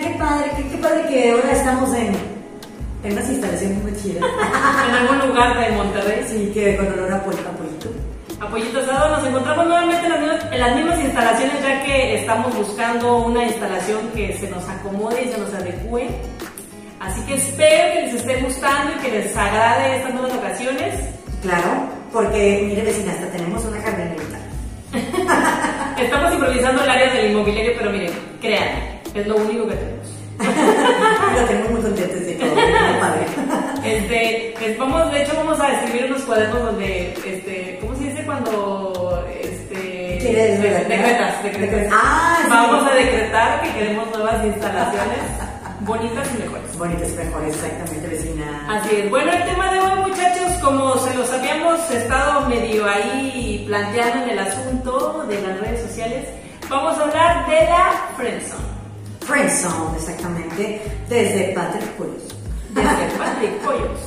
Qué padre, qué, qué padre que ahora estamos en, en unas instalaciones muy chidas. En algún lugar de Monterrey. Sí, que con olor a pollo, a pollito. Apoyito Asado, nos encontramos nuevamente en las, mismas, en las mismas instalaciones ya que estamos buscando una instalación que se nos acomode y se nos adecue. Así que espero que les esté gustando y que les agrade estas nuevas locaciones. Claro, porque mire vecina, hasta tenemos una jardinerita. Estamos improvisando el área del inmobiliario, pero miren, créanme, es lo único que tenemos. Lo tenemos muy contentos de todo, padre. Este, es- vamos, de hecho, vamos a escribir unos cuadernos donde, este, ¿cómo se dice cuando, este, ¿Quieres de- redactar? decretas, decretas. Ah, sí. Vamos a decretar que queremos nuevas instalaciones bonitas y mejores. Bonitas, mejores, exactamente, vecina. Así es. Bueno, el tema de hoy, muchachos, como se los habíamos estado medio ahí planteando en el asunto de las redes sociales, vamos a hablar de la friendzone. Friendzone, exactamente, desde Patrick Pullos. Desde Patrick Pollos.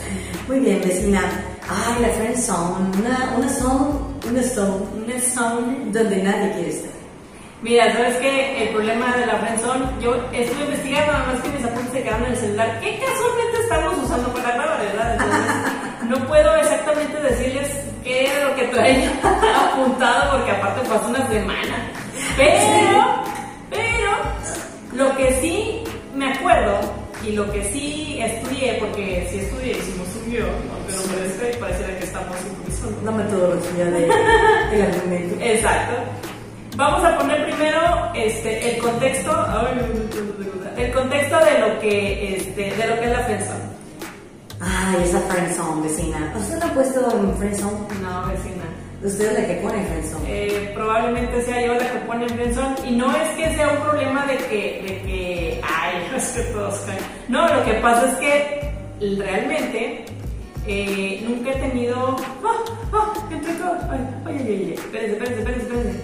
Muy bien, vecina. Ay, la friendzone, una, una zone, una zone Una zone donde nadie quiere estar. Mira, ¿sabes qué? El problema de la friendzone, yo estuve investigando, nada más que mis apuntes se quedaron en el celular, que casualmente estamos usando para grabar, ¿verdad? Entonces, no puedo exactamente decirles qué era lo que traía apuntado, porque aparte hace una semana. Pero, pero, lo que sí me acuerdo, y lo que sí estudié, porque sí estudié, hicimos un guion, ¿no? pero parece, pareciera que estamos improvisando. Una metodología de, del argumento. Exacto. Vamos a poner primero este, el contexto, ay, el contexto de lo que, este, de lo que es la friendzone. Ay, esa friendzone, vecina. ¿Usted no ha puesto en friendzone? No, vecina. Usted es la que pone friendzone. Eh, probablemente sea yo la que pone en friendzone y no es que sea un problema de que, de que, ay, es que todos caen. No, lo que pasa es que realmente eh, nunca he tenido, ah, ah, entré todo, ay, ay, ay, ay, espérense, espérense, espérense, espérense.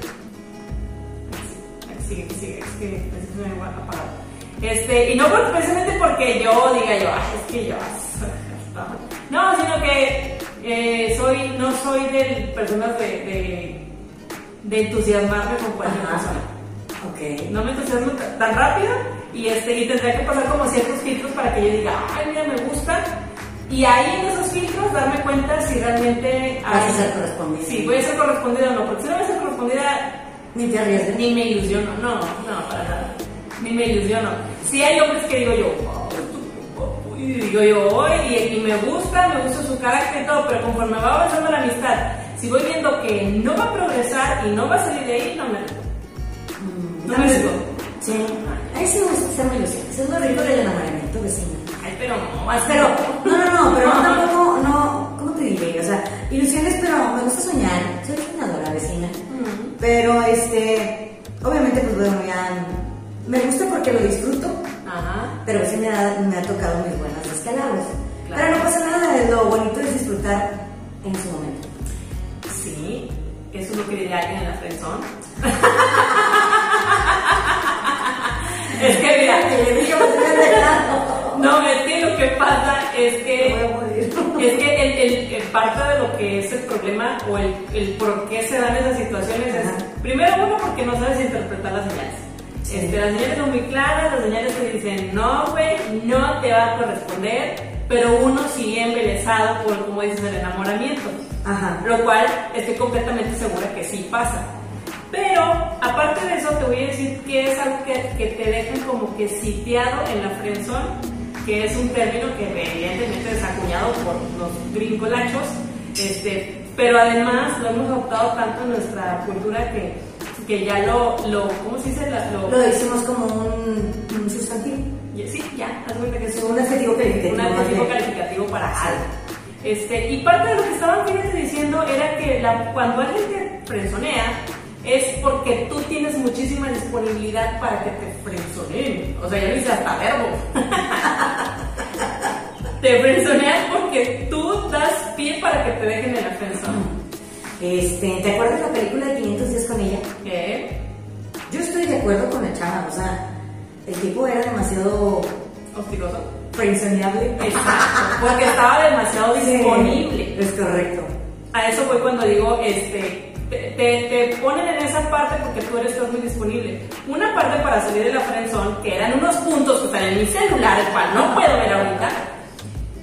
Aquí sigue, aquí sigue, es que necesito me voy a apagar. Este, y no precisamente porque yo diga yo, "Ay, es que yo, está mal". no, sino que eh, soy, no soy de personas de, de, de entusiasmarme con cualquier Ajá. persona. Ok. No me entusiasmo tan rápido y, este, y tendría que pasar como ciertos filtros para que yo diga, ay, mira, me gusta. Y ahí en esos filtros darme cuenta si realmente Vas a ser correspondida. Sí, voy a ser correspondida o no, porque si no voy a ser correspondida, Ni te ni me ilusiono, no, no, para nada. Ni me ilusiono. Si hay hombres que digo yo, y yo, "Ay", y, y me gusta, me gusta su carácter y todo, pero conforme va avanzando la amistad, si voy viendo que no va a progresar y no va a salir de ahí, no me Mm, No me arriesgo. Sí. A mí sí me gusta ilusionada. Eso es lo rico del enamoramiento, vecina. Ay, pero no, Pero, no, no, no, pero no, tampoco, no, ¿cómo te diré? O sea, ilusiones, pero me gusta soñar. Soy soñadora, vecina. Mm. Pero, este, obviamente, pues bueno, ya, me gusta porque lo disfruto, Ajá. pero sí me ha, me ha tocado mis buenas descalabros. Claro. Pero no pasa nada, lo bonito es disfrutar en su momento. Sí, eso es lo que diría alguien en la friendzone. es que mira, Que le dejando. no, es que lo que pasa es que morir. Es que el, el- el parte de lo que es el problema o el, el por qué se dan esas situaciones Ajá. es, primero uno, porque no sabes interpretar las señales. Sí. Este, las señales son muy claras, las señales te dicen, no, güey, no te va a corresponder, pero uno sigue embelesado por, como dices, el enamoramiento. Ajá. Lo cual estoy completamente segura que sí pasa. Pero, aparte de eso, te voy a decir que es algo que, que te dejan como que sitiado en la friendzone, que es un término que evidentemente es acuñado por los gringolachos, este, pero además lo hemos adoptado tanto en nuestra cultura que, que ya lo, lo, ¿cómo se dice? La- Lo decimos como un, un sustantivo. Sí, ya, haz cuenta que es Un adjetivo calificativo. un adjetivo calificativo para algo. Este, y parte de lo que estaban fíjate diciendo era que la- cuando alguien te frenzonea es porque tú tienes muchísima disponibilidad para que te frenzoneen. O sea, ya lo hice hasta verbo. te frenzoneas porque tú das pie para que te dejen en la. Este, ¿te acuerdas de la película de 500 acuerdo con la chava, o sea, el tipo era demasiado ¿Hostigoso? frenzoneable. Exacto, porque estaba demasiado disponible. Es correcto. A eso voy cuando digo, este, te, te, ponen en esa parte porque tú eres muy disponible. Una parte para salir de la friendzone, que eran unos puntos que están en mi celular, el cual no puedo ver ahorita,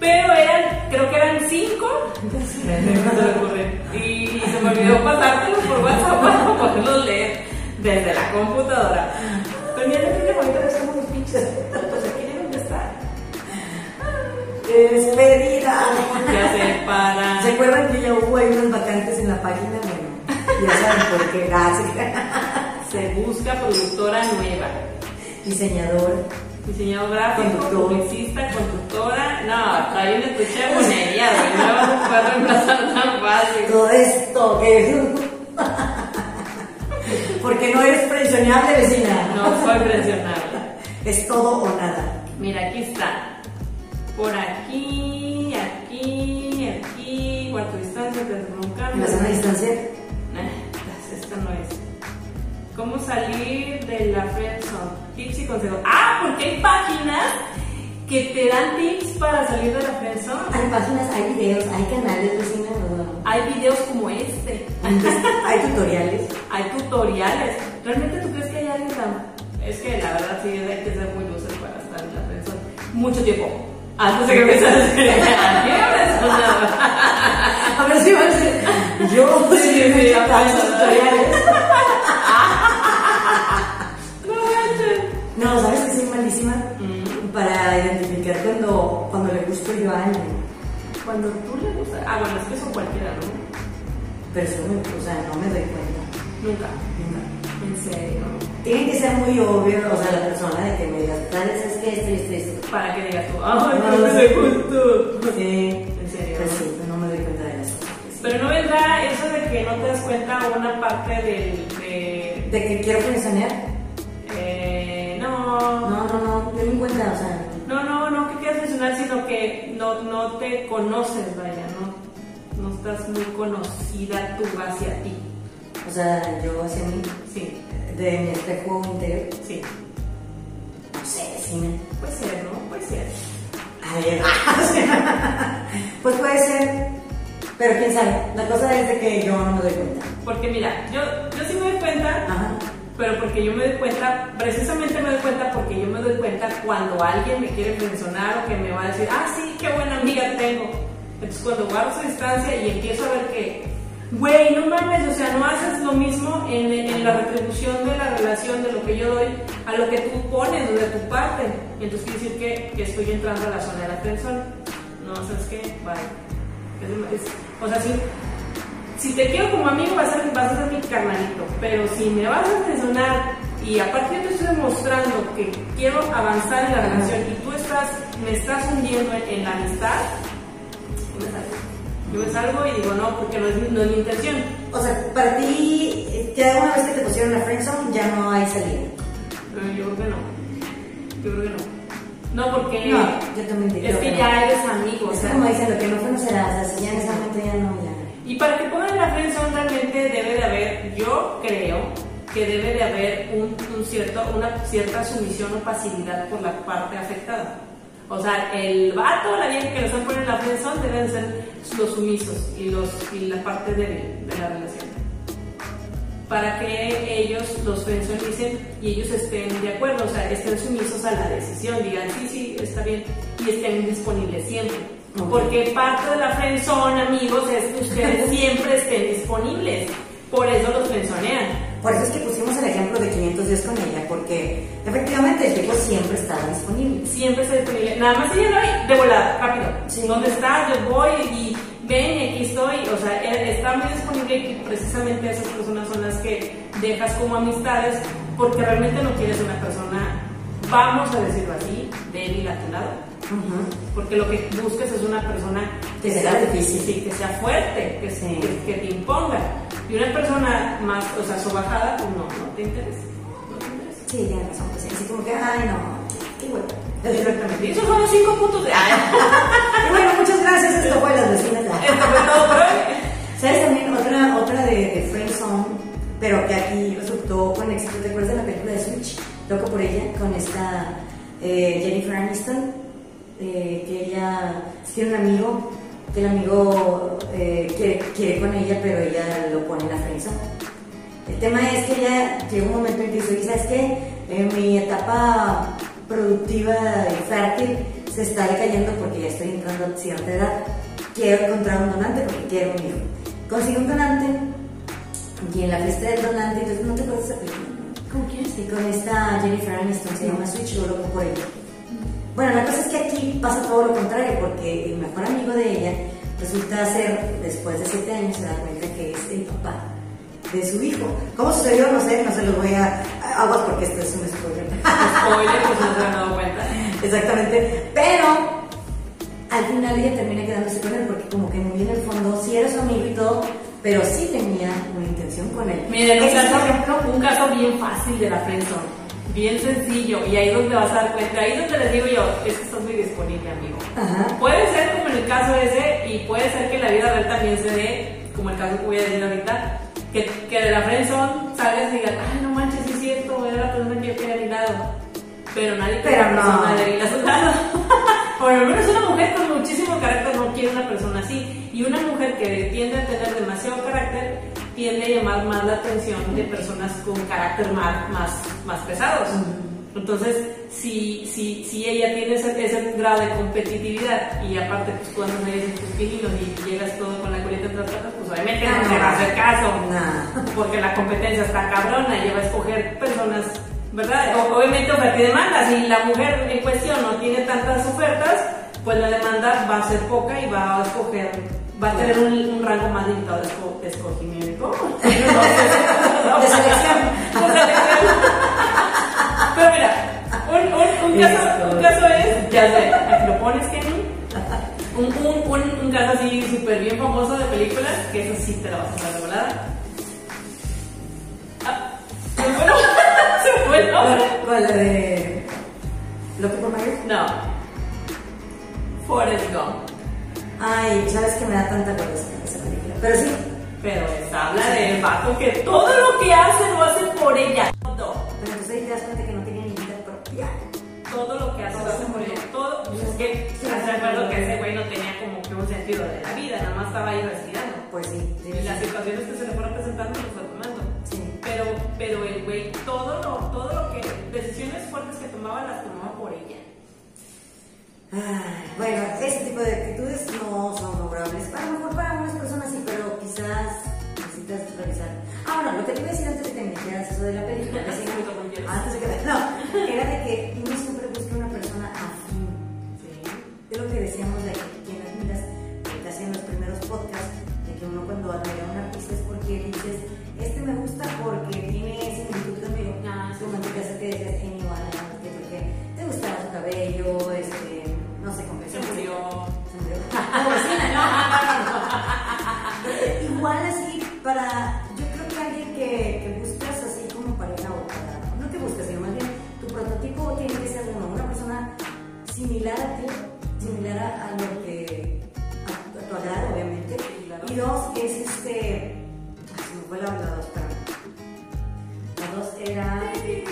pero eran, creo que eran cinco. Y, y se me olvidó pasártelos por WhatsApp para poderlos leer desde la computadora. Pero mira, qué bonito que estamos los pinches. Pues aquí deben de estar. Despedida. Ya se para. ¿Se acuerdan que ya hubo ahí unas vacantes en la página? Bueno, ya saben por qué. Gracias. Se busca productora nueva. Diseñador. Diseñador gráfico, publicista, conductora. No, trae una tucha de monería. No vas a poder reemplazar tan fácil. Todo esto que. Porque no eres presionable, vecina. No soy presionable. Es todo o nada. Mira, aquí está. Por aquí, aquí, aquí, cuarto distancia, cambio. la sana distancia. Eh, esta no es. ¿Cómo salir de la friendzone? Tips y consejos. Ah, porque hay páginas que te dan tips para salir de la friendzone. Hay páginas, hay videos, hay canales, vecina. no. Hay videos como este. Hay tutoriales. Hay tutoriales. ¿Realmente tú crees que hay alguien tan.? Es que la verdad sí hay que ser muy loser para estar en la friendzone. Mucho tiempo. Antes de que empezaras a ser. A ver si va a ser. Yo, Sí, sí, sí, tutoriales. No, ¿sabes que soy malísima? Mm. Para identificar cuando, cuando le gusto yo a alguien. Cuando tú le gustas. Ah, bueno, es que eso cualquiera, ¿no? Pero eso, o sea, no me doy cuenta. Nunca. Nunca. En serio. Tiene que ser muy obvio, o sea, la persona de que me digas, ¿sabes? Es que esto, esto, esto. Para que digas tú, ay, No, no no me gustó. Sí. En serio. Pues sí, no me doy cuenta de cosas. Pero no vendrá eso de que no te das cuenta una parte del. De, ¿De que quiero pensionar? eh, No, no. no, no, ten en cuenta, o sea, No, no, no que quieras mencionar, sino que no, no te conoces, vaya, no, no estás muy conocida tú hacia ti. o sea, yo hacia mí, Sí, de mi espejo interior, sí. no sé, sí me... Puede ser, ¿no? Puede ser. A ver, o sea, pues puede ser, pero quién sabe, la cosa es de que yo no me doy cuenta. Porque mira, yo, yo sí me doy cuenta, Ajá. Pero porque yo me doy cuenta, precisamente me doy cuenta porque yo me doy cuenta cuando alguien me quiere mencionar o que me va a decir, ah, sí, qué buena amiga tengo. Entonces cuando guardo su distancia y empiezo a ver que, güey, no mames, o sea, no haces lo mismo en, en la retribución de la relación, de lo que yo doy, a lo que tú pones de tu parte. Y entonces quiere decir que, que estoy entrando a la zona de la friendzone. No, ¿sabes qué? Vale. Es- es- o sea, si, si te quiero como amigo vas a, vas a ser mi carnalito, pero si me vas a mencionar y aparte yo te estoy demostrando que quiero avanzar en la relación y tú estás, me estás hundiendo en, en la amistad, yo me salgo. Yo me salgo y digo no, porque no es, mi- no es mi intención. O sea, para ti, ya una vez que te pusieron la friendzone, ya no hay salida. Pero yo creo que no. Yo creo que no. No, porque No, yo también te es que no. ya eres amigo. o Es sea, como dicen, lo que no fue no será, o sea, si ya en ese momento ya no, ya. Y para que pongan la friendzone realmente debe de haber, yo creo que debe de haber un, cierto, una cierta sumisión o pasividad por la parte afectada. O sea, el vato o la vieja que los han puesto en la friendzone deben ser los sumisos y, los, y la parte débil de la relación. Para que ellos los friendzonicen y ellos estén de acuerdo, o sea, estén sumisos a la decisión, digan sí, sí, está bien, y estén disponibles siempre. Ok. Porque parte de la friendzone, amigos, es que ustedes siempre estén disponibles. Por eso los friendzonean. Por eso es que pusimos el ejemplo de 500 días con ella, porque efectivamente el tipo siempre estaba disponible. Siempre está disponible. Nada más ella no de volada, rápido. Sí. ¿Dónde estás? Yo voy y ven aquí estoy. O sea, él está muy disponible y precisamente esas personas son las que dejas como amistades porque realmente no quieres una persona, vamos a decirlo así, débil a tu lado. Porque lo que buscas es una persona Que sea difícil. sí, que sea fuerte, que, Sí. que, que te imponga. Y una persona más, o sea, sobajada, pues no, no te interesa. No te interesa. Sí, tienes razón, pues así como que, ay no, qué bueno. Exactamente. Y esos son los cinco puntos de. ¡Ay! Y bueno, muchas gracias, esto fue Las Vecinas. Esto fue todo por hoy. ¿Sabes también otra, otra de, de Friendzone, pero que aquí resultó con éxito? ¿Te acuerdas de la película de Switch? Loco por ella, con esta eh, Jennifer Aniston, eh, que ella tiene un amigo que el amigo eh, quiere, con ella, pero ella lo pone en la friendzone. El tema es que ya llega un momento en que dice, ¿sabes qué? En mi etapa productiva y fértil se está decayendo porque ya estoy entrando a cierta edad. Quiero encontrar un donante porque quiero un hijo. Consigue un donante y en la fiesta del donante, entonces no te puedes esa. ¿Con quién? Y con esta Jennifer Aniston, se llama Switch, yo loco por ella. Bueno, la cosa es que aquí pasa todo lo contrario, porque el mejor amigo de ella resulta ser, después de siete años, se da cuenta que es el papá de su hijo. ¿Cómo sucedió? No sé, no se los voy a aguas porque esto es un spoiler. Spoiler, pues no se han dado cuenta. Exactamente. Pero al final ella termina quedándose con él porque como que muy en el fondo sí era su amigo y todo, pero sí tenía una intención con él. Miren, un caso, ejemplo, un caso bien fácil de la friendzone, bien sencillo, y ahí es donde vas a dar cuenta, ahí es donde les digo yo, es que estás muy disponible, amigo. Ajá. Puede ser como en el caso ese, y puede ser que la vida real también se dé, como el caso que voy a decir ahorita, que, que de la friendzone salgas y digas, ay, no manches, sí es cierto, era la persona que yo quería a mi lado. Pero nadie quiere Pero no. persona de a su lado. Por lo menos una mujer con muchísimo carácter no quiere una persona así. Y una mujer que tiende a tener demasiado carácter tiende a llamar más la atención de personas con carácter más, más, más pesados. Entonces, si, si, si ella tiene ese, ese grado de competitividad y aparte pues tú andas ahí en tus pininos y llegas todo con la colita patas, pues obviamente no te va a hacer caso. Porque la competencia está cabrona y ella va a escoger personas, ¿verdad? O- obviamente oferta y demanda. Si la mujer en cuestión no tiene tantas ofertas, pues la demanda va a ser poca y va a escoger, va a tener un, un rango más limitado de, esco- de escogimiento. De selección. Pero mira, un, un, un caso, un caso es, ya sé, aquí lo pones, Kenny. Un, un, caso así súper bien famoso de películas, que eso sí te lo vas a saber de volada. Ah, se fue. Se fue. ¿Cuál la de Loco por Mayor? No. Forrest Gump. Ay, sabes que me da tanta vergüenza esa película. Pero sí, Pero esta habla del vato que todo lo que hace lo hace por ella. Todo. pero entonces ahí te das cuenta que no tenía ni vida propia. Todo lo que hace lo hace por ella. Todo. Pues es que, ¿estás de acuerdo que ese güey no tenía como que un sentido de la vida? Nada más estaba ahí respirando. Pues sí, sí, Y las situaciones que se le fueron presentando lo fue tomando. Sí. Pero, pero el güey, todo lo, todo lo que, decisiones fuertes que tomaba, las tomaba por ella. Ay, bueno, ese tipo de actitudes no son logrables. A lo mejor para algunas personas sí, pero quizás necesitas revisar. Ah, bueno, lo que te iba a decir antes de que me dijeras eso de la película, que sí, antes de que no, era de que uno siempre busca una persona afín. Sí. Es lo que decíamos de que quien admiras, casi en los primeros podcasts, de que uno cuando admira a un artista es porque dices, este me gusta porque tiene similitud conmigo. Ah, sí. Como en tu caso que decías, en igual, que porque te gustaba su cabello, este, con Se murió. Se murió. Vecina, no. Igual así, para, yo creo que alguien que, que buscas así como pareja o para, no que buscas, sino más bien, tu prototipo tiene que ser uno, una persona similar a ti, similar a, a lo que, a, tu- a tu agrado, obviamente. Y dos, es este, ay, se me fue la, dos, pero la dos era, era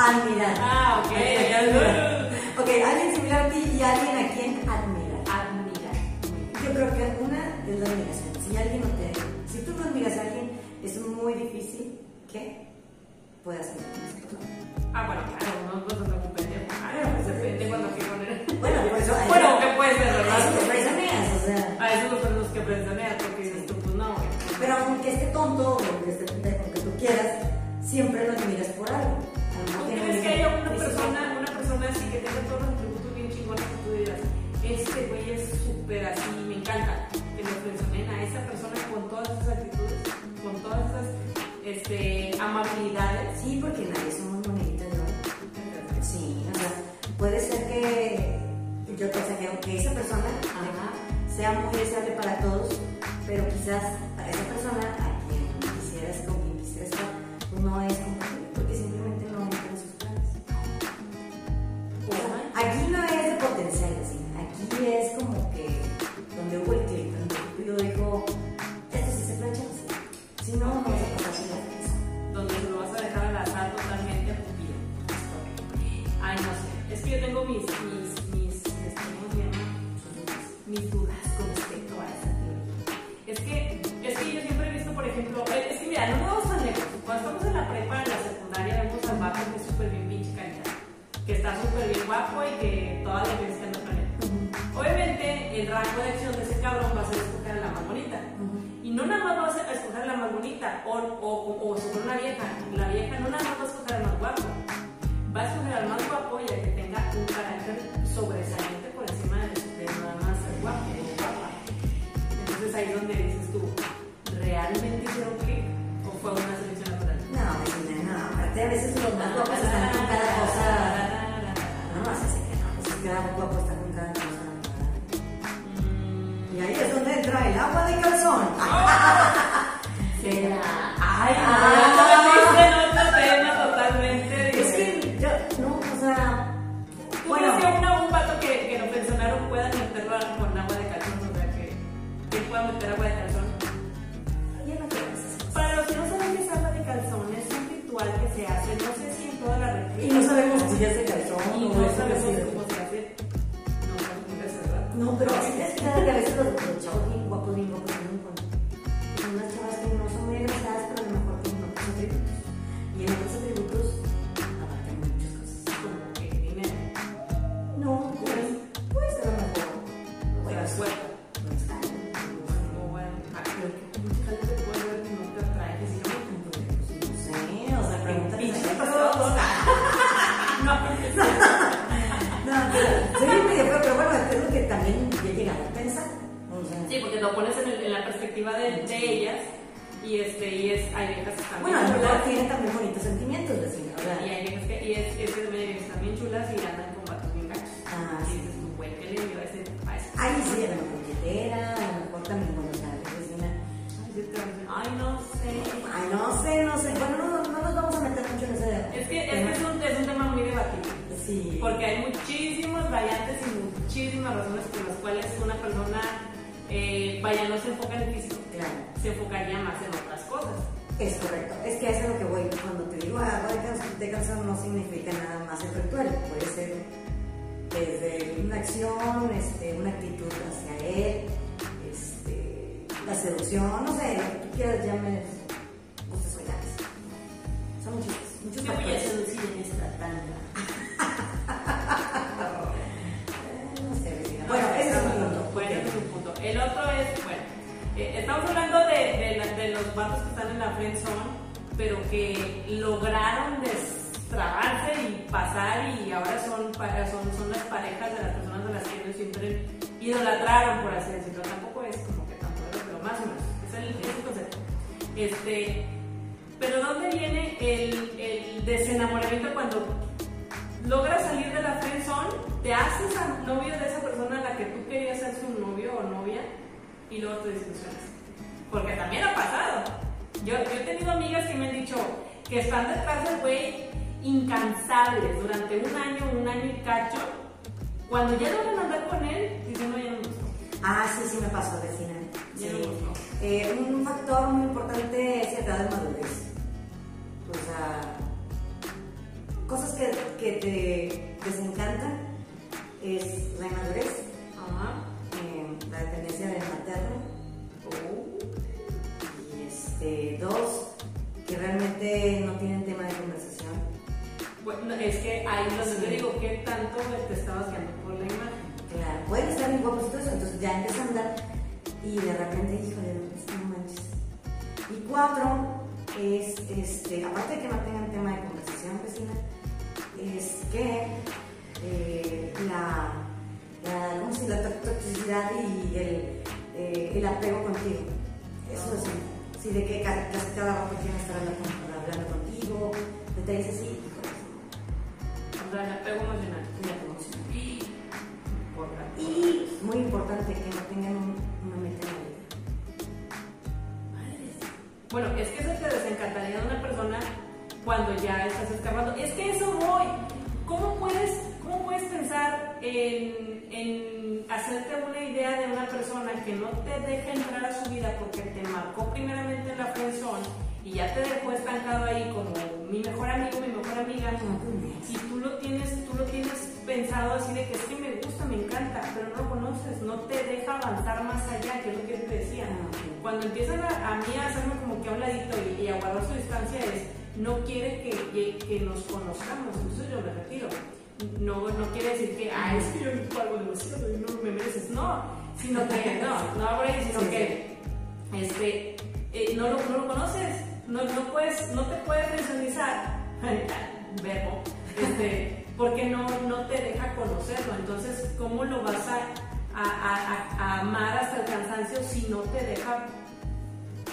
Admirar. ah, ok, ya Ok, alguien similar a ti y alguien a quien admirar. Admira. Yo creo que una es la admiración. Si alguien no te. Si tú no admiras a alguien, es muy difícil que puedas admirar. Ah, bueno, claro, no no se preocupen. Ah, no, pues depende cuando que poner. Bueno, por eso. Bueno, que puede ser, a ¿verdad? eso te presioneas, o sea. A eso los tenemos que presionar porque dices tú, pues no. Pero aunque esté tonto o aunque esté pendejo, que tú quieras, siempre lo admiras por algo. ¿Tú tiene crees que haya una persona, una persona así que tenga todos los atributos bien chingones que tú digas, este güey es súper así, me encanta, que lo presionen a esa persona con todas esas actitudes, con todas esas este, amabilidades? Sí, porque nadie somos moneditas de oro. Sí, o sea, puede ser que yo sea, que aunque esa persona Ajá. sea muy deseable para todos, pero quizás para esa persona a quien quisieras, con quien quisieras estar, no es compatible bonita o, o, o, o escoger una vieja. La vieja no nada más va a escoger al más guapo. Va a escoger al más guapo y al que tenga un carácter sobresaliente por encima de, de nada más ser guapo o guapa. Entonces ahí es donde dices tú, ¿realmente hicieron clic o fue una selección natural? No, vecina, no. Aparte, a veces los más guapos están con cada cosa. No, no, así que no. Pues cada guapo está con cada cosa. Y ahí es donde entra el agua de calzón. Será. Ay, Ah, en otro tema totalmente Es que yo, no, o sea. ¿Tú Bueno, crees que una, un vato que, que lo pensionaron pueda meterlo con agua de calzón? O sea, que, que pueda meter agua de calzón. ya no. Para los que no saben qué es agua de calzón, es un ritual que se hace, no sé si en toda la Y no sabemos si es de calzón o no sabemos sí. cómo No. Bueno, ese es un punto. Bueno, ese es un punto. El otro es, bueno, eh, estamos hablando de, de, la- de los vatos que están en la friend zone, pero que lograron destrabarse y pasar y ahora son, son, son las parejas de las personas de las que ellos siempre idolatraron, por así decirlo. Tampoco es como que ¿verdad? pero más o menos. Es el, es el concepto. Este, pero ¿dónde viene el, el desenamoramiento cuando logras salir de la friendzone, te haces a novio de esa persona a la que tú querías ser su novio o novia y luego te desilusionas? Porque también ha pasado. Yo, yo he tenido amigas que me han dicho que están detrás del güey incansables durante un año, un año y cacho. Cuando ya logran andar con él, dicen, no, ya no me gustó. Ah, sí, sí me pasó, vecina. Ya Sí. me gustó. Eh, un factor muy importante es la edad de madurez. O sea, cosas que, que te desencantan es la inmadurez, eh, la dependencia del materno Oh. y este, dos, que realmente no tienen tema de conversación. Bueno, es que ahí donde Sí. te digo, ¿qué tanto te estabas guiando por la imagen? Claro, pueden estar bien guapos y todo eso, entonces ya empieza a andar y de repente, híjole, no manches. Y cuatro, es, este, aparte de que no tengan tema de conversación, vecina, es que eh, la, la, ¿cómo se dice? la to- toxicidad y el, eh, el apego contigo. Eso es, sí, de que ca- casi cada rato quieren estar hablando, hablando contigo, detalles así, sea, el apego emocional. la emoción. Importante. Y muy importante que no tengan un- Bueno, es que eso te desencantaría de una persona cuando ya estás escapando. Es que eso voy. ¿Cómo puedes, cómo puedes pensar en, en hacerte una idea de una persona que no te deja entrar a su vida porque te marcó primeramente en la friendzone dejado ahí como mi mejor amigo, mi mejor amiga, y tú lo tienes, tú lo tienes pensado así de que es que me gusta, me encanta, pero no lo conoces, no te deja avanzar más allá, que es lo que yo te decía. Cuando empiezan a, a mí a hacerme como que a un ladito y, y a guardar su distancia es, no quiere que, que, que nos conozcamos, entonces yo me retiro. No, no quiere decir que, ah, es que yo no pago demasiado y no me mereces, no, sino que, no, no ahí, sino que, este, eh, no, lo, no lo conoces, no, no, puedes, no te puedes visualizar, verbo, este, porque no, no te deja conocerlo. Entonces, ¿cómo lo vas a, a, a, a amar hasta el cansancio si no te deja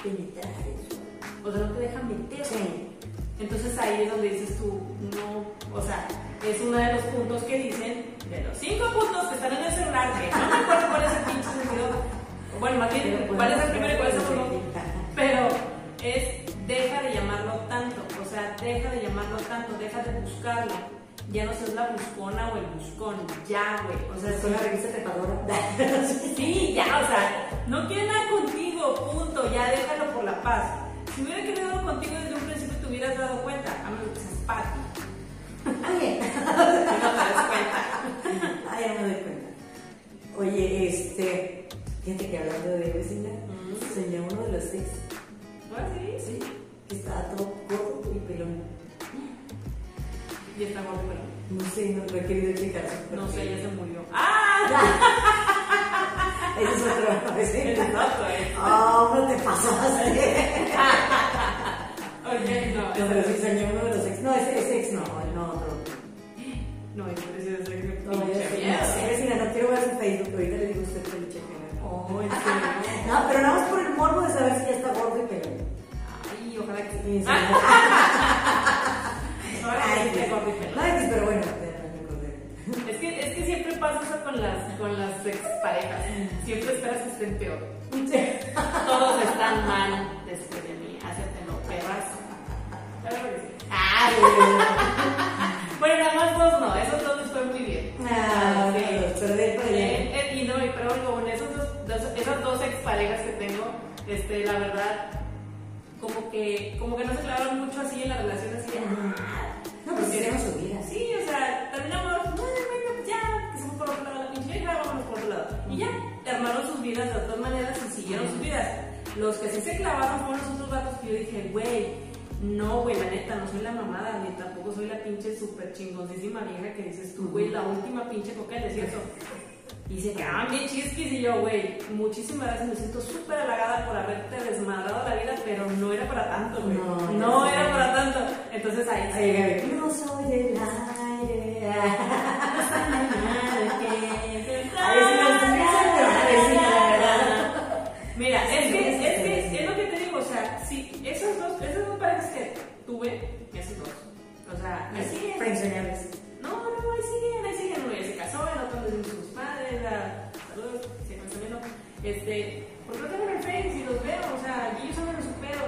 penetrar eso? O sea, no te deja meter. Sí. Entonces ahí es donde dices tú, no, o sea, es uno de los puntos que dicen, de los cinco puntos que están en el celular, que no me acuerdo cuál es el pinche sentido, bueno, más bien, cuál es el primero y cuál es el segundo, pero es deja de llamarlo tanto, o sea, deja de llamarlo tanto, deja de buscarlo. Ya no seas la buscona o el buscón, ya, güey. O sea, Es una revista trepadora. Sí, ya, o sea, no quiere nada contigo, punto, ya déjalo por la paz. Si hubiera querido contigo desde un principio te hubieras dado cuenta, a menos que seas Patty. Oye, No te das cuenta. Ay, ya me doy cuenta. Oye, este, fíjate que hablando de vecina, Mm. soñé uno de los ex, Ah, sí, sí, que estaba todo gordo y pelón. Y está gordo, pero No sé, no lo he querido checar. no sé, ya se murió. ¡Ah! Ese es otro, ese. Es otro. Oh, no te pasaste. Ok, no, No, pero sí soñé uno de los ex. No, ese, ese ex no, no otro. no, ese es el No, ya sé, vecina, no quiero ver su Facebook, ahorita le digo a usted que lo cheque. Oh, en serio. No, pero nada más por el morbo de saber si ya está gordo y pelón. Ay, ojalá que Sí, sí. sí. Ojalá que sí esté gordo y pelón. Ay, pues, pero bueno. Es que, es que siempre pasa eso con las, con las exparejas. Siempre esperas que estén peor. Todos están mal después de mí. Hacértelo, perras. Claro que sí. Ah, bueno, nada más dos no. Esos dos les fue muy bien. Ah, Sí. Eh, eh, y no, y pero con esos dos, dos- esas dos exparejas que tengo, este, la verdad, como que, como que no se clavaron mucho así en la relación así de, No, pues hicieron su vida. Sí, o sea, terminamos, no, bueno, pues ya, que se fue por otro lado la pinche vieja, vámonos por otro lado. Y ya, armaron sus vidas de otras maneras y siguieron sus vidas. Los que sí se clavaron fueron los otros vatos que yo dije, güey, no, güey, la neta, no soy la mamada, ni tampoco soy la pinche súper chingoncísima vieja que dices tú, güey, la última pinche coca del desierto. Y se quedaban bien chisquis y yo, güey, muchísimas gracias, me siento súper halagada por haberte desmadrado la vida, pero no era para tanto, güey. No, No, sé. era para tanto. Entonces ahí Ahí Gaby, no soy el aire. Sí. Mira, es Sí, que, sí, es sí, que, sí. es lo que te digo, o sea, si esas dos, esas dos parejas que tuve, esos dos, o sea, ahí siguen. La, saludos, si me están viendo, este, porque no tengo en el Face y los veo, o sea, y yo solo me supero.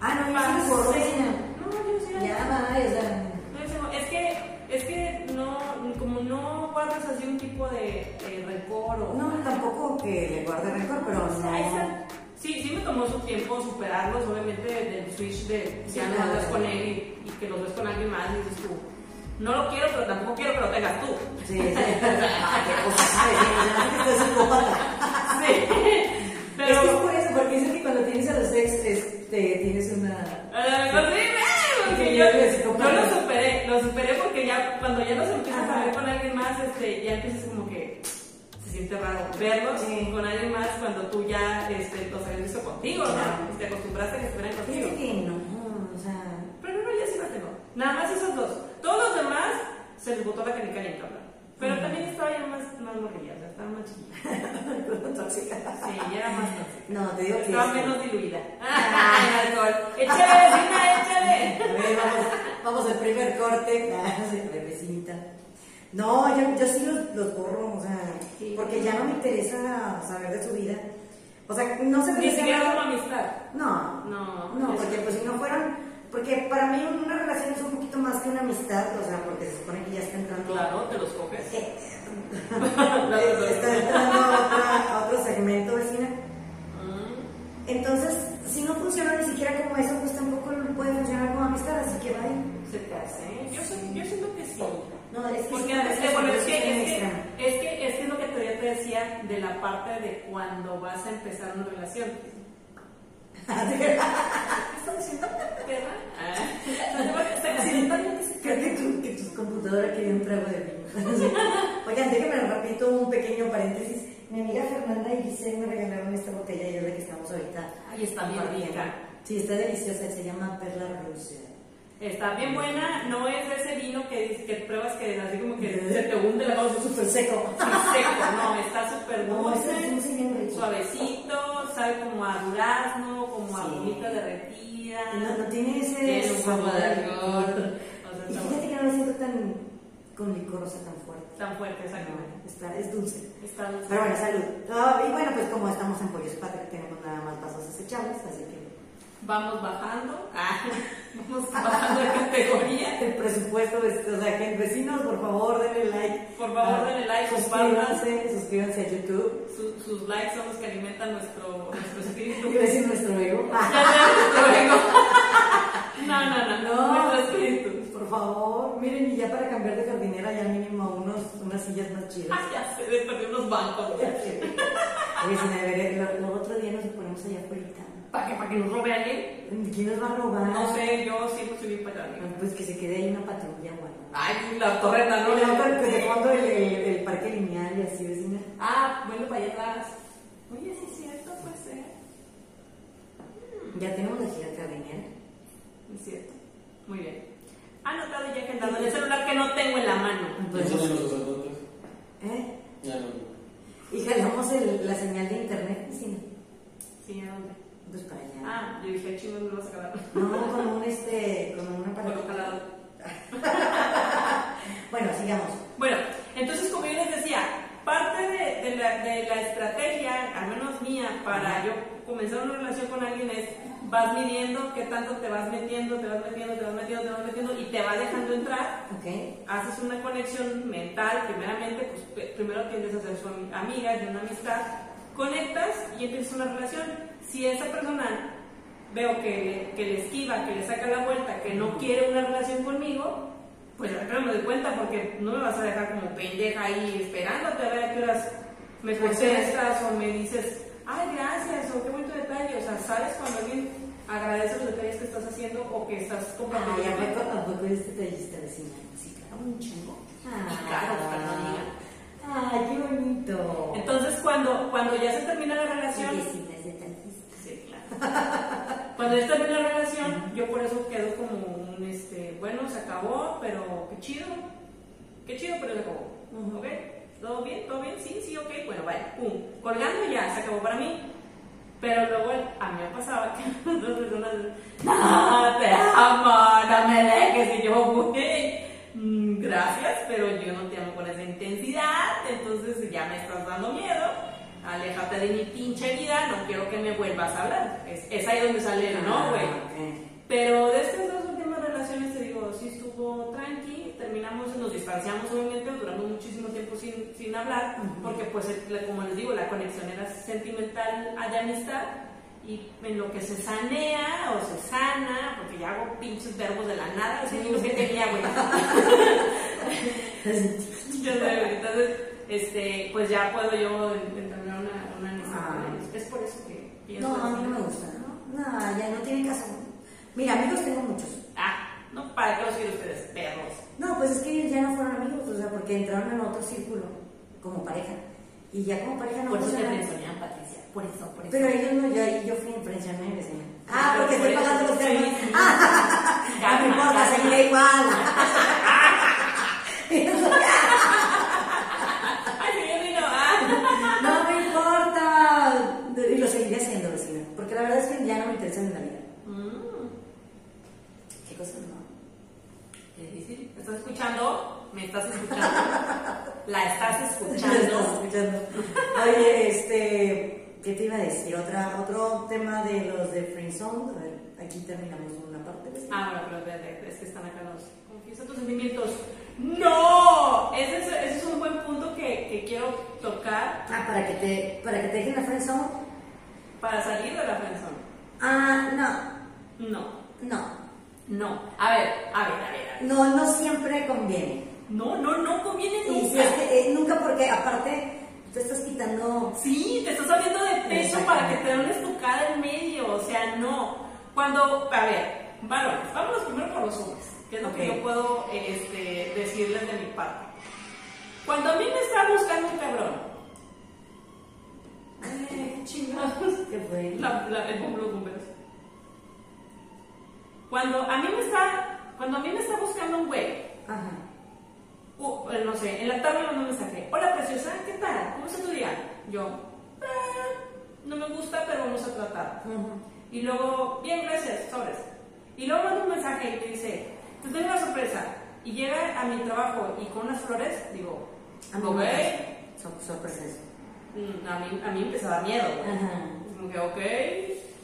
Ah, no, Pasé- vecina. No, yo sí. Ya. No, ese no. Es que, es que no, como no guardas así un tipo de eh, rencor o... No, tampoco que le guarde rencor, pero O no. está. Sí, sí me tomó su tiempo superarlos, obviamente del switch de Sí, ya no andas con él y, y que los ves con alguien más y dices tú, no lo quiero, pero tampoco quiero que lo tengas tú. Sí, sí. Sí. Pero... Es que es por eso, porque dicen que cuando tienes a los ex, este, tienes una. Pues sí, eh, porque yo, yo yo lo superé, lo superé porque ya cuando ya los empiezas a ver con alguien más, este, ya empiezas como que se siente raro verlos Sí. con alguien más cuando tú ya este, los habías visto contigo, ¿no? Y te acostumbraste a que estuvieran contigo. Fíjate que no, o sea. Pero no, ya sí lo tengo. Nada más esos dos. Todos los demás se les botó la canica en cabrón. Pero también estaba ya más, más morrilla, o sea, estaba más chiquita. tóxica. Sí, ya era más tóxica. No, te digo que. Estaba menos diluida. ¡Ay, alcohol! ¡Échale, vecina, échale! A ver, vamos, vamos al primer corte. Ah, bebecita. No, yo, yo sí los, los borro, o sea, Sí. porque ya no me interesa saber de su vida. O sea, no se Ni siquiera como amistad. No, No, no, porque pues si no fueran, porque para mí una relación es un poquito más que una amistad, o sea, porque se supone que ya está entrando. Claro, te los coges. Eh, está entrando a, otra- a otro segmento, vecina. Mm. Entonces, si no funciona ni siquiera como eso, pues tampoco puede funcionar pues, ¿eh? Yo, soy- yo siento que sí. No, es que Porque sí, es, es que, bueno, es, que que, es que, es, que, es que es lo que todavía te decía de la parte de cuando vas a empezar una relación. ¿Qué estás diciendo, Creo que tu, que tu computadora quería un trago de vino. Oigan, déjenme repito un pequeño paréntesis. Mi amiga Fernanda y Giselle me regalaron esta botella y es la que estamos ahorita. Ay, está bien rica. Sí, está deliciosa, se llama Perla Rusia. Está bien buena, no es de ese vino que, que pruebas que así como que se te hunde la voz súper seco. Sí, seco, no, está súper No, dulce, este es suavecito, sabe como a durazno, como a Sí. bolita derretida. No, no tiene ese Tiene poco de sabor. alcohol. O Y sea, fíjate que no lo siento tan con licorosa tan fuerte. tan fuerte, exactamente. Está, es dulce. Está dulce. Pero bueno, salud. Ah, y bueno, pues como estamos en Pollos Patria, tenemos nada más vasos desechables, así que Vamos bajando, ah, bajando de categoría. el presupuesto, es, o sea, que vecinos, por favor, denle like. Por favor, Ah, denle like, suscríbanse, suscríbanse a YouTube. Su- sus likes son los que alimentan nuestro, nuestro espíritu. Gracias nuestro ego. Nuestro ego. No, no, no, No. nuestro espíritu. Por favor, miren, y ya para cambiar de jardinera, ya mínimo unos, unas sillas más chidas. Ah, ya de perder unos bancos. Oye, si me veré, lo, lo otro día nos ponemos allá afuera. ¿Para que, para que nos robe alguien? ¿Quién nos va a robar? No sé, yo sí me subí para allá. Pues que se quede ahí una patrulla, bueno. Ay, la torreta, ¿no? Luego con- con de fondo el, el, el parque lineal y así, vecina. Ah, vuelve para allá atrás. Oye, sí es cierto, puede ser. Ya tenemos la gira jardinera. Es cierto. Muy bien. Anotado y agendado en el celular que no tengo en la mano. Pues, Eso los sacerdotes. ¿eh? Ya no. Y jalamos el, la señal de internet, vecina. Sí, ¿a dónde? Pues para allá. Ah, yo dije, chingos, me lo vas a acabar. No, con un este, con una jalado. Bueno, sigamos. Bueno, entonces como yo les decía, parte de, de la, de la estrategia, al menos mía, para yo comenzar una relación con alguien es vas midiendo qué tanto te vas metiendo, te vas metiendo, te vas metiendo, te vas metiendo y te va dejando entrar. Ok. Haces una conexión mental, primeramente, pues primero tiendes a ser su ami- amiga, de una amistad, conectas y empiezas una relación. Si esa persona veo que le, que le esquiva, que le saca la vuelta, que no quiere una relación conmigo, pues yo me doy cuenta porque no me vas a dejar como pendeja ahí esperándote a ver a qué horas me contestas o me dices, ay, gracias, o qué bonito detalle. O sea, sabes cuando alguien agradece los detalles que estás haciendo o que estás compartiendo. Ay, ¿a poco, a poco eres detallista, vecina? Sí, claro, un chingo. Caro, que no diga. Ay, qué bonito. Entonces, cuando, cuando ya se termina la relación, Vecina es detallista. Sí, claro. Cuando ya termina la relación, yo por eso quedo como un, este, bueno, se acabó, pero qué chido, qué chido, pero se acabó. ¿Ok? ¿Todo bien? ¿Todo bien? Sí, sí, ok, bueno, vaya, pum, colgando ya, se acabó para mí. Pero luego a mí me pasaba que otras personas, no, te amo, no me dejes, y yo, güey, mm, gracias, pero yo no te amo con esa intensidad, entonces ya me estás dando miedo, aléjate de mi pinche vida, no quiero que me vuelvas a hablar. Es, es ahí donde sale el no, güey. Ah, Pero de estas dos últimas relaciones, te digo, sí estuvo tranqui, terminamos, nos distanciamos obviamente, duramos muchísimo tiempo sin, sin hablar, porque pues, como les digo, la conexión era sentimental de amistad, y en lo que se sanea o se sana, porque ya hago pinches verbos de la nada, así digo que tenía, güey. sé, güey. Entonces, este, pues ya puedo yo entablar una, una amistad Ah. con ellos. Es por eso que pienso No, a mí no me gusta, ¿no? No, ya no tiene caso. Mira, amigos tengo muchos. Ah, no, ¿para qué los quieren ustedes, perros? No, pues es que ellos ya no fueron amigos, o sea, porque entraron en otro círculo como pareja. Y ya como pareja no Por eso te mencionaban, Patricia. Por eso, por eso. Pero ellos no, yo, yo fui influenciada vecina. Ah, Pero porque por estoy pagando los sí. Ah, no importa, seguiré igual. Ay, señor Nino, ah. No me importa. Y lo seguiré haciendo, vecina. Porque la verdad es en la vida. Mm, ¿Qué cosas no? difícil. ¿Me estás escuchando? ¿Me estás escuchando? ¿La estás Estás escuchando? escuchando. Oye, este, ¿qué te iba a decir? Otra, otro tema de los de Friendzone. A ver, aquí terminamos una parte. ¿ves? Ah, bueno, pero espérate, es que están acá los. Confiesa tus sentimientos. ¡No! Ese es, ese es un buen punto que, que quiero tocar Ah, para que te, para que te dejen la Friendzone. para salir de la friendzone. Ah, no, No. no. No, a ver, a ver, a ver. a ver. No, no siempre conviene. No, no, no conviene nunca. es que, eh, nunca porque aparte tú estás quitando... Sí, te estás saliendo de peso para que te den una estocada en medio, o sea, no. Cuando, a ver, varones, vámonos primero por los hombres, que es lo que yo puedo este, decirles de mi parte. Cuando a mí me está buscando un cabrón, eh, chingados, ¿Qué fue? la, la, el bomberos. Cuando a mí me está, cuando a mí me está buscando un güey, Ajá. Uh, no sé, en la tarde me mandó un mensaje. Hola, preciosa, ¿qué tal? ¿Cómo está tu día? Yo, "Ah, no me gusta, pero vamos a tratar. Ujú. Y luego, bien, gracias, sobres. Y luego manda un mensaje y me dice, te doy una sorpresa. Y llega a mi trabajo y con unas flores, digo, A mí ok. me A mí, a mí me empezó a dar miedo. Como que, ok,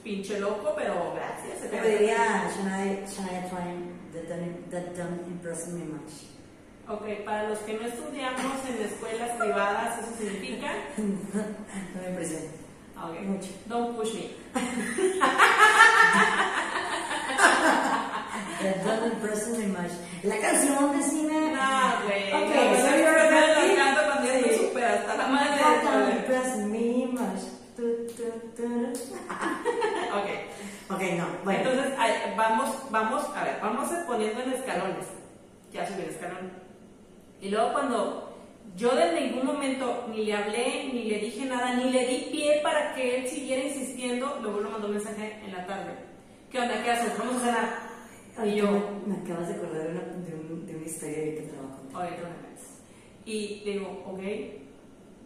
pinche loco, pero gracias. Como diría Shania, Shania Twain, that don't, that don't impress me much. Ok, para los que no estudiamos en escuelas privadas, eso significa... no me impresiona. Ok, Mucho. don't push me. That don't impress me much. La canción vecina. Nah, güey. Ok, No, so esa you're canción la ready? canto cuando hasta la madre. Tu, tu. Ok. Ok, no, bueno. Entonces, ay, vamos, vamos, a ver, vamos poniendo en escalones. Ya subí el escalón. Y luego cuando yo de ningún momento ni le hablé, ni le dije nada, ni le di pie para que él siguiera insistiendo, luego le mandó un mensaje en la tarde. ¿Qué onda? ¿Qué haces? Vamos a cenar. Y Ahorita yo, me, acabas de acordar de una, de, un- de una historia ahorita que me metes. Y digo, ok,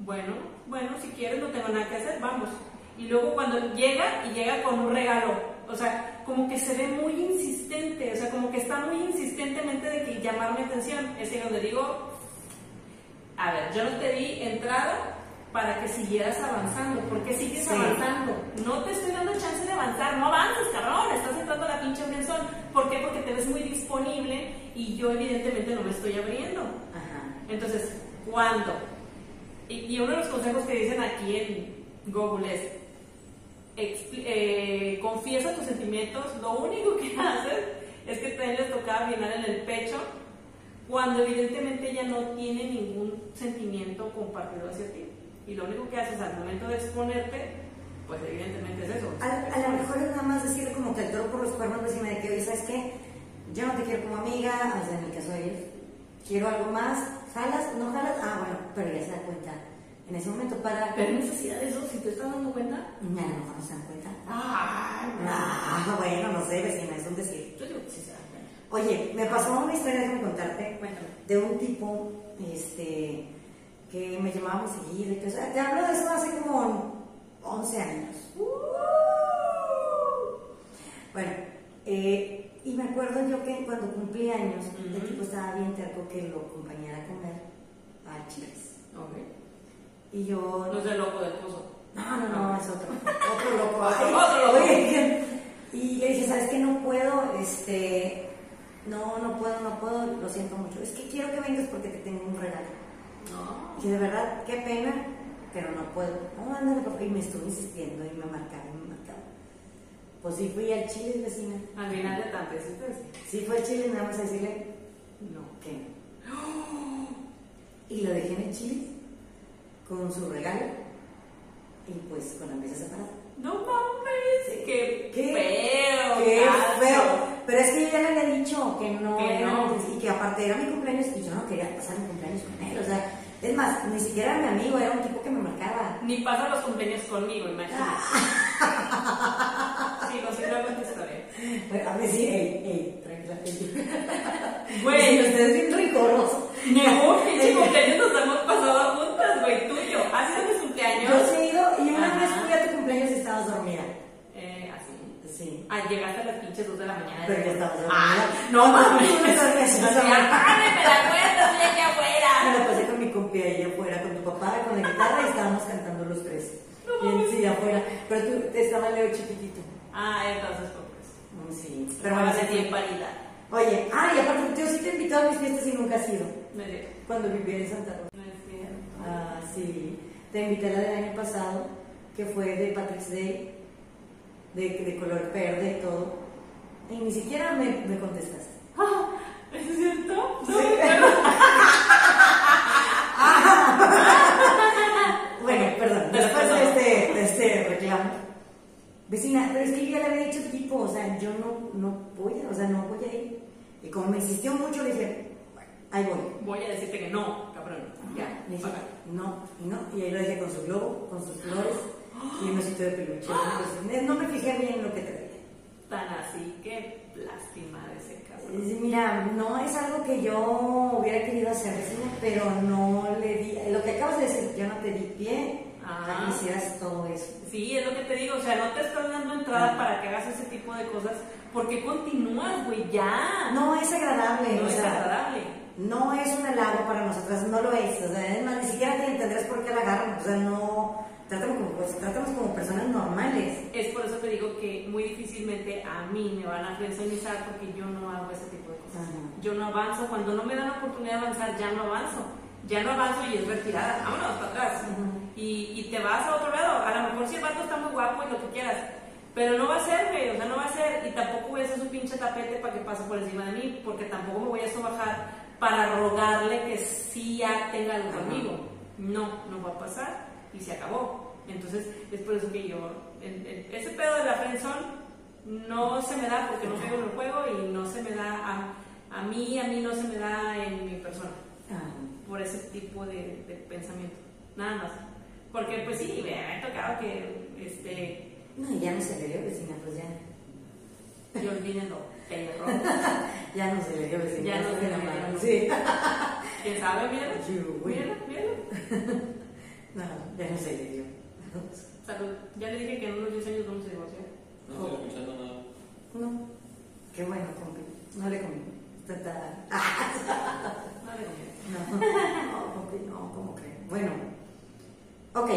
bueno, bueno, si quieres no tengo nada que hacer, vamos. Y luego cuando llega y llega con un regalo, o sea, como que se ve muy insistente, o sea, como que está muy insistentemente de que llamar mi atención. Es ahí donde digo, a ver, yo no te di entrada para que siguieras avanzando, porque sigues Sí. avanzando. No te estoy dando chance de avanzar, no avances, cabrón, estás entrando a la pinche friendzone. ¿Por qué? Porque te ves muy disponible y yo evidentemente no me estoy abriendo. Ajá. Entonces, ¿cuándo? Y, y uno de los consejos que dicen aquí en Google es, eh, confiesa tus sentimientos, lo único que haces es que te les tocaba final en el pecho cuando evidentemente ella no tiene ningún sentimiento compartido hacia ti. Y lo único que haces al momento de exponerte, pues evidentemente es eso. A, a lo mejor es nada más decir como que el toro por los cuernos encima de que, oye, ¿sabes qué? Yo no te quiero como amiga, o sea, en el caso de ellos, quiero algo más, ¿jalas? ¿No jalas? Ah, bueno, pero ya se da cuenta en ese momento para... Pero hay necesidad de eso, si te estás dando cuenta. Lo mejor no se dan cuenta. Ah, Ah, bueno, no sé, vecina, es un decir. yo digo que sí se dan cuenta. Oye, me pasó una historia, déjame contarte, Cuéntame. de un tipo, este, que me llamaba muy seguido y que, o sea, te hablo de eso hace como 11 años. Bueno, eh, y me acuerdo yo que cuando cumplí años, el tipo estaba bien terco que lo acompañara a comer a Chiles. Ok. Y yo... No es el loco del pozo. No, no, no, es otro. Otro loco. Ay, otro loco. oye, y le dije, ¿sabes qué? No puedo, este. No, no puedo, no puedo, lo siento mucho. Es que quiero que vengas porque te tengo un regalo. No. Y de verdad, qué pena, pero no puedo. No, ándale, porque y me estuvo insistiendo y me marcaba. Pues sí fui al Chile, vecina. Al final de tanto existencia. Sí fue al Chile, nada más a decirle No. que no. Y lo dejé en el Chile con su regalo y pues con la mesa separada. No mames. Qué, ¿Qué? feo. Qué feo. Pero es que yo ya le había dicho que no, Que era no. mi- y que aparte era mi cumpleaños y yo no quería pasar mi cumpleaños con él. O sea, es más, ni siquiera era mi amigo, era un tipo que me marcaba. Ni pasa los cumpleaños conmigo, imagínate. Ah. Sí, continúa con tu historia. Bueno, a ver si, ey, ey, tranquila. Güey. Si usted es bien rincoroso. Ningún pinche cumpleaños nos hemos pasado juntas, güey, tuyo. ¿Ha sido mis cumpleaños? Yo sí he ido y una Ajá. vez fui a tu cumpleaños y estabas dormida. Eh, así. Sí. Ah, llegaste a las pinches 2 de la mañana. Pero ya estabas dormida. Ah, no mames. No me dormías, No, no sí, me la cuenta, estoy aquí Me afuera. la pasé con mi compi ahí afuera, con tu papá, con la guitarra y estábamos cantando los tres. Y él sí, afuera. Pero tú estaba Leo chiquitito. Ah, entonces, pues. Sí. Pero bueno, sí. en. Oye, ah, y aparte, yo sí te he invitado a mis fiestas y nunca has ido. Cuando vivía en Santa Rosa. No es cierto. Ah, sí. Te invité a la del año pasado, que fue de Patrick's Day, de, de color verde y todo. Y ni siquiera me, me contestaste. Ah, ¿Es cierto? No, Sí. pero- Bueno, perdón, después de. Vecina, pero es que yo ya le había dicho tipo, o sea, yo no, no voy, o sea, no voy a ir. Y como me insistió mucho, le dije, bueno, ahí voy. Voy a decirte que no, cabrón. Ya, Le dije, no, y no. Y ahí lo dejé con su globo, con sus flores y un osito de peluche. Entonces, no me fijé bien en lo que traía. Tan así que lástima de ese caso. Eh, Mira, no es algo que yo hubiera querido hacer, vecina, pero no le di. Lo que acabas de decir, yo no te di pie a Ah. que hicieras todo eso. Sí, es lo que te digo, o sea, no te estás dando entrada para que hagas ese tipo de cosas. ¿Por qué continúas, güey? Ya. No es agradable, No es sea, agradable. no es un halago para nosotras, no lo es. O sea, es más, ni siquiera te entenderás por qué la agarran. O sea, no. Tratamos como, pues, tratamos como personas normales. Es por eso te digo que muy difícilmente a mí me van a frencionizar porque yo no hago ese tipo de cosas. Ajá. Yo no avanzo. Cuando no me dan la oportunidad de avanzar, ya no avanzo. Ya no avanzo y es retirada. Vámonos para atrás. Ujú. y, y te vas a otro lado. A lo mejor si el vato está muy guapo y lo que quieras. Pero no va a ser, güey. O sea, no va a ser. Y tampoco voy a hacer su pinche tapete para que pase por encima de mí. Porque tampoco me voy a sobajar para rogarle que sí ya tenga algo conmigo. No, no va a pasar. Y se acabó. Entonces, es por eso que yo. en- en- ese pedo de la friendzone no se me da porque no pego en el juego y no se me da a, a mí, a mí no se me da en mi persona Ah, por ese tipo de, de pensamiento. Nada más. Porque pues sí, me ha tocado que este, no, y ya no se le dio, vecina, pues ya. yo olviden lo perro. Ya no se le dio, vecina. Ya no está se le dio. Sí. ¿Quién sabe? Míralo. Míralo, míralo. No, ya no se le dio. Salud. Ya le dije que en unos 10 años vamos a divorciar. No estoy escuchando nada. No. Qué bueno, compi. No le comí. Está mía. No, no, compi, no, ¿cómo creen? Bueno. Ok,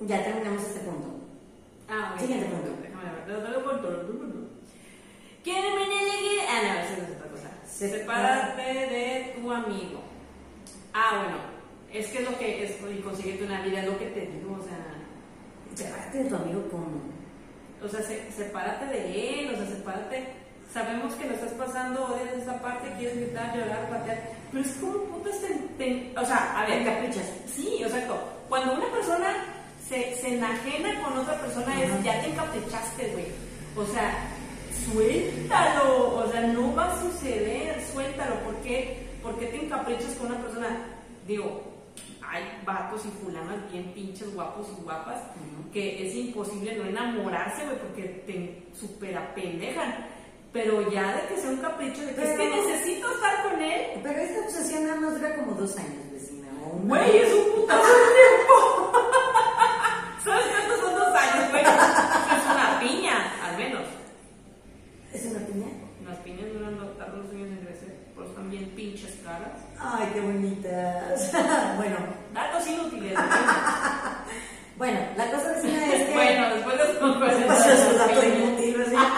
ya terminamos este punto. Ah, ok. Siguiente punto. ¿Quién me negue? Ah, no, esa es otra cosa. Se- Sepárate de tu amigo. Ah, bueno. Es que es lo que es, y consíguete una vida, es lo que te digo, o sea. Sepárate de tu amigo con. O sea, se- sepárate de él, o sea, sepárate. Sabemos que lo estás pasando, odias esa parte, quieres gritar, llorar, patear. Pero es como putas te, te- O sea, a ver. Te encaprichas. Sí, exacto. Cuando una persona se, se enajena con otra persona, es ya te encaprichaste, güey. O sea, suéltalo. O sea, no va a suceder, suéltalo. ¿Por qué? ¿Por qué te encaprichas con una persona? Digo, hay vatos y fulanas bien pinches guapos y guapas que es imposible no enamorarse, güey, porque te super apendejan. Pero ya de que sea un capricho, de que es que Pero- necesito estar con él, Pero esta obsesión nada más dura como dos años, vecina. güey, es un putazo de tiempo. ¿Sabes cuántos son dos años, güey? Es una piña, al menos. ¿Es una piña? Las piñas duran tardan dos años en crecer, pero están bien pinches caras. Ay, qué bonitas. bueno, Datos inútiles, bueno, la cosa vecina es que. Bueno, después de Pues es un dato inútil, ¿verdad?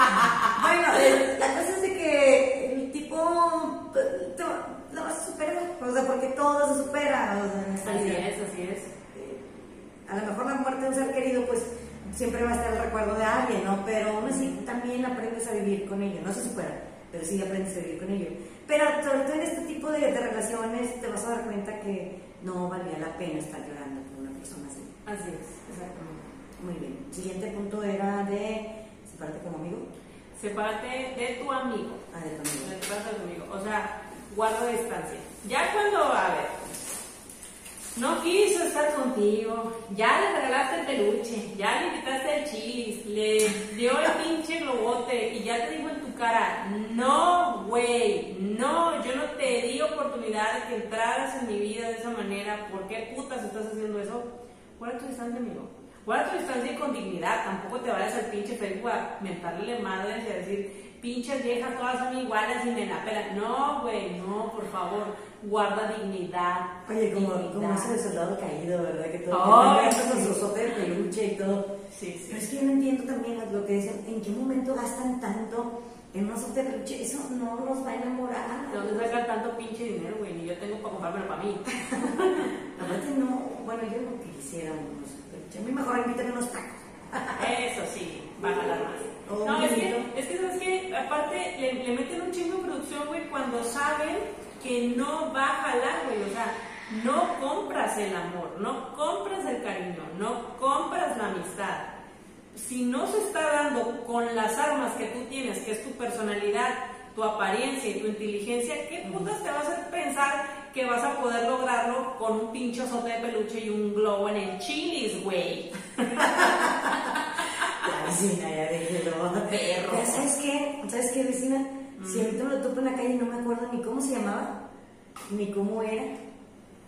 Bueno, eh, la cosa es de que el tipo eh, te va- la vas a superar, o sea, porque todo se supera, o sea, en esta Así vida. es, así es. Eh, A lo mejor la muerte de un ser querido, pues siempre va a estar el recuerdo de alguien, ¿no? Pero aún así también aprendes a vivir con ello, no se supera, pero sí aprendes a vivir con ello. Pero sobre todo en este tipo de, de relaciones te vas a dar cuenta que no valía la pena estar llorando por una persona así. Así es, exactamente. Muy bien. Siguiente punto era de separarte como amigo. Sepárate de tu amigo. Ah, de tu amigo. De tu amigo. O sea, guarda distancia. Ya cuando, a ver, no quiso estar contigo, ya le regalaste el peluche, ya le invitaste el chilis, le dio el pinche globote y ya te dijo en tu cara, no, güey, no, yo no te di oportunidad de que entraras en mi vida de esa manera, ¿por qué putas estás haciendo eso? Guarda tu distancia, amigo. Guarda tu distancia y con dignidad, tampoco te vayas al pinche Facebook a mentarle madres y a decir, pinches viejas, todas son iguales y me la pelan. No, güey, no, por favor, guarda dignidad. Oye, como, dignidad. como ese de soldado caído, ¿verdad? Que todo Ay, que con sí. su sote de peluche y todo. Sí, sí. Pero es que yo no entiendo también lo que dicen, ¿en qué momento gastan tanto en una sote de peluche? Eso no nos va a enamorar. ¿De dónde sacan tanto pinche dinero, güey? Ni yo tengo para comprármelo para mí. Aparte no, bueno, yo no quisiera unos peluche. A mí mejor invítame unos tacos. Eso sí, va a jalar más. O No, es que, es que, ¿sabes qué? Aparte, le, le meten un chingo de producción, güey, cuando saben que no va a jalar, güey. O sea, no compras el amor, no compras el cariño, no compras la amistad. Si no se está dando con las armas que tú tienes, que es tu personalidad, tu apariencia y tu inteligencia, ¿qué putas te vas a pensar que vas a poder lograrlo con un pinche azote de peluche y un globo en el chilis, güey? La vecina, ya déjelo. Perro. ¿Sabes qué? ¿Sabes qué, vecina? Si ahorita me lo topo en la calle y no me acuerdo ni cómo se llamaba, ni cómo era,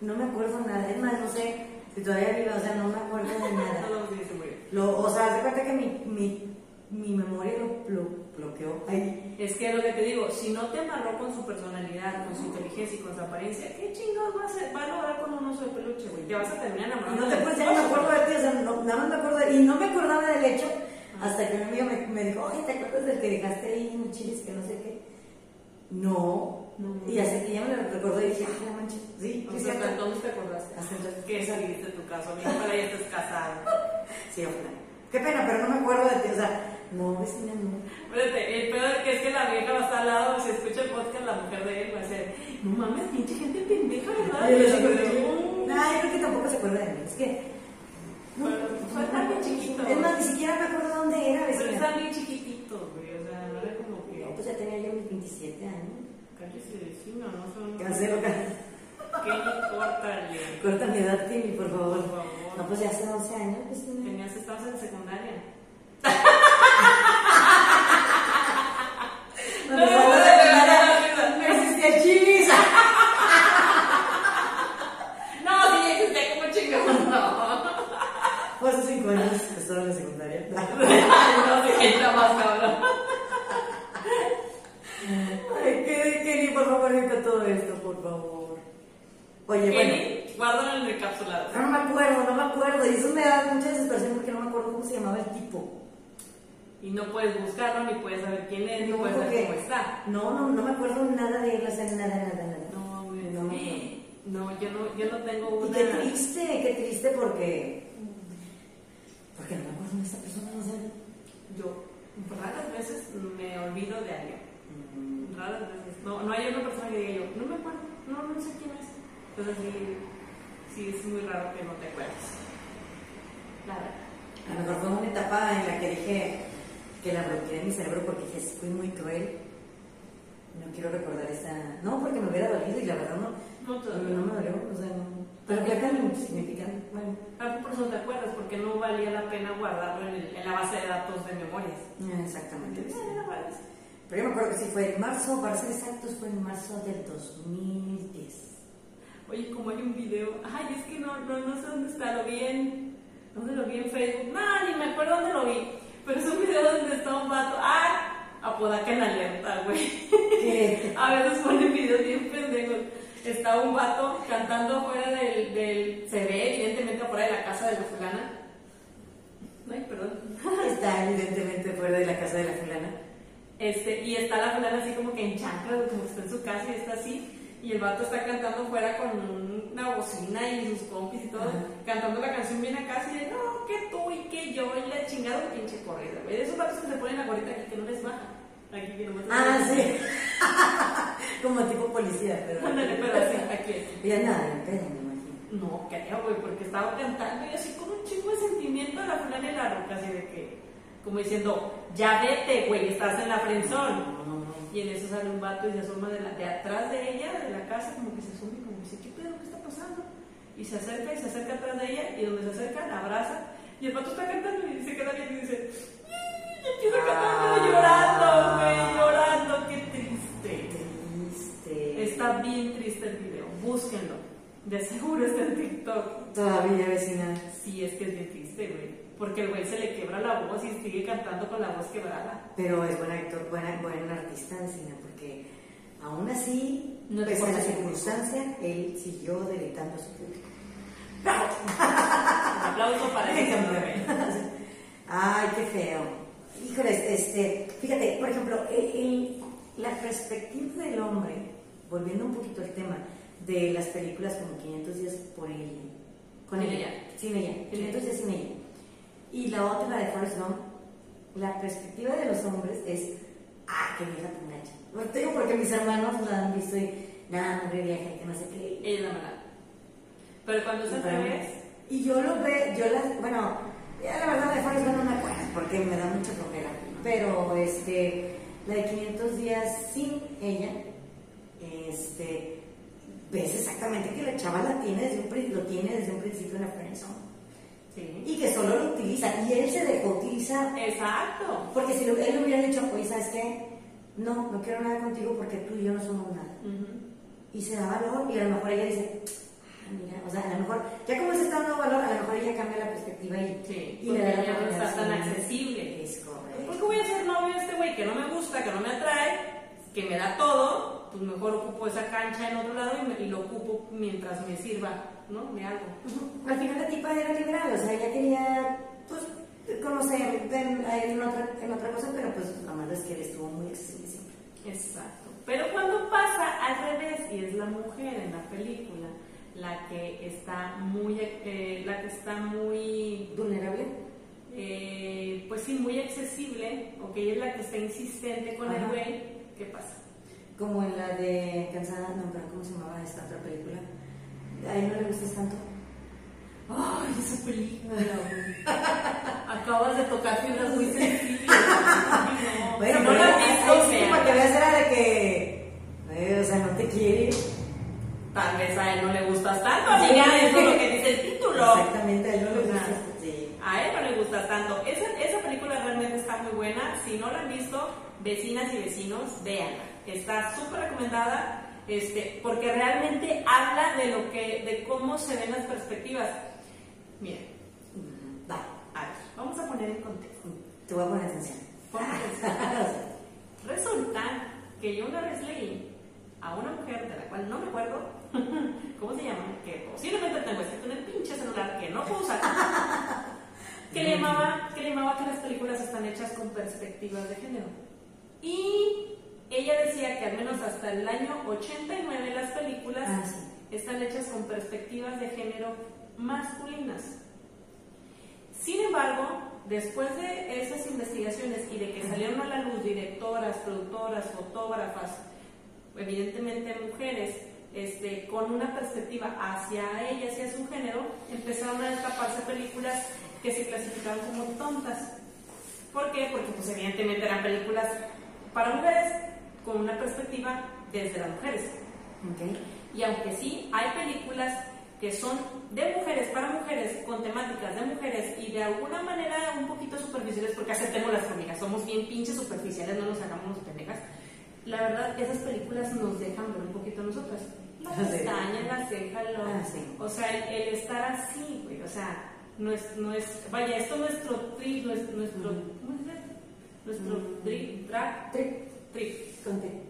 no me acuerdo nada. Es más, no sé si todavía vive, o sea, no me acuerdo de nada. No lo dice muy bien. Lo, o sea, haz de cuenta que mi, mi, mi memoria lo, lo bloqueó. Ay, Es que lo que te digo, si no te amarró con su personalidad, con su inteligencia y con su apariencia, ¿qué chingados va a, hacer- va a lograr con un oso de peluche, güey? Te vas a terminar y enamorando. no te puedes, ya no me acuerdo de ti, o sea, no- nada más me acuerdo, de- y no me acordaba del hecho hasta que mi amiga me, me dijo, oye, ¿te acuerdas del que dejaste ahí en chiles que no sé qué? No. No. Y hasta que ya me lo recordó y dije, ah, la mancha, sí, O sea, cierto. ¿hasta ¿dónde te acordaste? Hasta entonces. Que saliste de tu casa, mi para ya estás casado. Sí, ojalá. Qué pena, pero no me acuerdo de ti, o sea, no, vecina, no. Espérate, el peor es que es que la vieja va a estar al lado, si escucha el podcast, la mujer de él va a decir, no mames, pinche gente pendeja, ¿verdad? Yo yo, que, Nah, yo creo que tampoco se acuerda de mí, es que... No, Pero, pues, está bien chiquito. Es más, ni siquiera me acuerdo dónde era, Pero vecina. están bien chiquititos, güey, o sea, no era como que... No, pues ya tenía yo mis 27 años. Cállese vecino, no son... Cancelo, ¿Qué me importa, Leo? corta mi edad, Timmy, por favor. Por favor. No, pues ya hace 11 años, vecina. Tenías, estabas en secundaria. No, No, no, no, no, no existía chivis. No, sí, existía como chingón, no. Fue hace 5 años, estaba en la secundaria. No, sí, está más cabrón. Ay, Kenny, Kenny, por favor, edita todo esto, por favor. Oye, bueno. Guárdalo en el encapsulado. No me acuerdo, no me acuerdo. Y eso me da mucha desesperación porque no me acuerdo cómo se llamaba el tipo. Y no puedes buscarlo, ni puedes saber quién es, ni No, puedes saber cómo está. No, no, no me acuerdo nada de él, o sea, nada, nada, nada. No, güey. No, No, yo no, yo no tengo Y una. qué triste, qué triste porque. Porque no me acuerdo de esta persona, no sé. Yo raras veces me olvido de alguien. Mm, Raras veces. No, no hay una persona que diga yo, no me acuerdo, no, no sé quién es. Entonces sí, sí es muy raro que no te acuerdes. La verdad. A lo mejor fue una etapa en la que dije que la bloqueé de mi cerebro porque dije, fui muy cruel. No quiero recordar esa. No, porque me hubiera dolido y la verdad no. No te No, me dolió, o sea, no. Pero que cambio significante. Bueno, Ah, por eso te acuerdas, porque no valía la pena guardarlo en, el- en la base de datos de memorias. exactamente. Eh. Pero yo me acuerdo que sí fue en marzo, para ser exactos, fue en marzo del 2010. Oye, como hay un video, ay, es que no, no, no sé dónde está, lo vi en, ¿dónde lo vi en Facebook? No, ni me acuerdo dónde lo vi, pero es un video donde está un vato, ah, Apodaca en alerta, güey. A veces ponen videos bien pendejos. Está un vato cantando afuera del, del, se ve evidentemente afuera de la casa de la fulana. Ay, perdón. Está evidentemente fuera de la casa de la fulana. Este, y está la fulana así como que en chanclas, como que está en su casa y está así. Y el vato está cantando fuera con una bocina y sus compis y todo, Ajá. cantando la canción bien acá, así de no, que tú y que yo, y la chingada un pinche corrida, güey. De esos vatos que se ponen la gorrita aquí que no les baja. Aquí que no me Ah, sí. Como tipo policía, pero. Pero así, aquí. Y ya nada, me imagino. No, creo, güey, porque estaba cantando y así con un chingo de sentimiento a la fulana y la roca, así de que, como diciendo, ya vete, güey, estás en la frenzón. No, no, no. Y en eso sale un vato y se asoma de, la, de atrás de ella, de la casa, como que se asoma y como dice, ¿qué pedo? ¿Qué está pasando? Y se acerca y se acerca atrás de ella y donde se acerca la abraza y el vato está cantando y se queda bien y dice, y empieza a cantar pero Ah. llorando, güey, llorando, qué triste. Triste. Está bien triste el video, búsquenlo. De seguro está en TikTok. Todavía, vecina. Sí, es que es bien triste, güey. Porque el güey se le quebra la voz y sigue cantando con la voz quebrada. Pero es buen actor, buena, buen artista, vecina, porque aún así, No pese a la circunstancia, él siguió deleitando a su público. Un aplauso para hombre. Ay, qué feo. Híjole, este, fíjate, por ejemplo, el- el- la perspectiva del hombre, volviendo un poquito al tema de las películas como 500 días por ella, con ella. sin ella, 500 días sin ella, y la otra, de Forrest Gump, la perspectiva de los hombres es, ah, qué vieja tan gacha. No te digo porque mis hermanos la han visto y, nada, hombre vieja, que no sé qué. Ella es la mala. Pero cuando es al Pero- revés, Y yo lo veo, yo las, bueno, ya la verdad de Forrest Gump no me acuerdo porque me da mucha flojera. Pero este, la de 500 días sin ella, este, ves exactamente que la chava la tiene desde un, lo tiene desde un principio en la friendzone. Sí. Y que solo lo utiliza. Y él se dejó utilizar. Exacto. Porque si lo- él le hubiera dicho, oye, ¿sabes qué? No, no quiero nada contigo porque tú y yo no somos nada. Ujú. Y se da valor y a lo mejor ella dice, ah, mira, o sea, a lo mejor, ya como se está dando valor, a lo mejor ella cambia la perspectiva y, Sí, y le da la ya no está tan accesible. Es correcto. ¿Por qué voy a ser novio de este güey que no me gusta, que no me atrae, que me da todo? Pues mejor ocupo esa cancha en otro lado y, me- y lo ocupo mientras me sirva, ¿no? De algo. Al final la tipa era liberal, o sea, ella quería, pues, conocer en, en otra, en otra cosa, pero pues lo malo es que él estuvo muy accesible siempre. Exacto. Pero cuando pasa al revés y es la mujer en la película la que está muy, eh, la que está muy, Vulnerable. eh, pues sí, muy accesible, o que ella es la que está insistente con el Ajá. güey, ¿qué pasa? Como en la de Cansada, no, pero ¿cómo se llamaba esta otra película? A él no le gustas tanto. Ay, esa película, güey. Acabas de tocar fibras muy no. Bueno, si no la has visto, sí, para que veas era de que, eh, o sea, no te quiere. Tal vez a él no le gustas tanto, amiga, eso es lo que dice el título. Exactamente, a él no le O sea, gustas. Sí. A él no le gusta tanto. Esa, esa película realmente está muy buena. Si no la han visto, vecinas y vecinos, véanla. Está súper recomendada este, porque realmente habla de lo que, de cómo se ven las perspectivas. Va, a ver, vamos a poner en contexto. te voy a poner atención. Resulta que yo una vez leí a una mujer de la cual no me acuerdo cómo se llama, que posiblemente tengo escrito en el pinche celular que no puedo usar, que le llamaba que, le llamaba que las películas están hechas con perspectivas de género. Y ella decía que al menos hasta el año 89 las películas Ah, sí. están hechas con perspectivas de género masculinas. Sin embargo, después de esas investigaciones y de que salieron a la luz directoras, productoras, fotógrafas, evidentemente mujeres, este, con una perspectiva hacia ellas y a su género, empezaron a destaparse películas que se clasificaban como tontas. ¿Por qué? Porque pues evidentemente eran películas para mujeres con una perspectiva desde las mujeres. Ok. Y aunque sí, hay películas que son de mujeres para mujeres, con temáticas de mujeres y de alguna manera un poquito superficiales, porque aceptemos las hormigas, somos bien pinches superficiales, no nos hagamos pendejas. La verdad, esas películas nos dejan ver un poquito a nosotras. La pestaña, la ceja, lo- Ah, sí. o sea, el, el estar así, güey, o sea, no es, no es, vaya, esto es nuestro trip, nuestro, nuestro. ¿cómo dice? Nuestro Mm. trip, drag, Trip.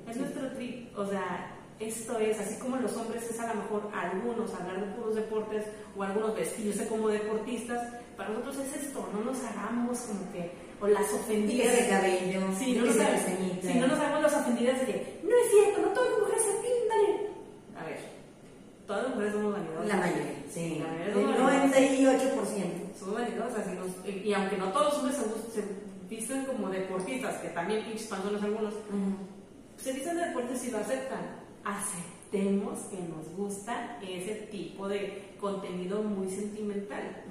Es nuestro trip, o sea, esto es, así como los hombres es a lo mejor algunos hablar de puros deportes o algunos vestirse como deportistas, para nosotros es esto, no nos hagamos como que, o las ofendidas. El cabello, Sí, no nos, hagamos, pestañita. sí, no nos hagamos las ofendidas de que, no es cierto, no todas las mujeres se pintan. A ver, todas las mujeres somos vanidosas. La mayoría, sí. La mayoría El somos vanidosas. 98%. Somos vanidosas y, nos- y- aunque no todos los hombres se, se visten como deportistas, que también pinches panzones algunos, se dicen de deportes y lo aceptan. Aceptemos que nos gusta ese tipo de contenido muy sentimental.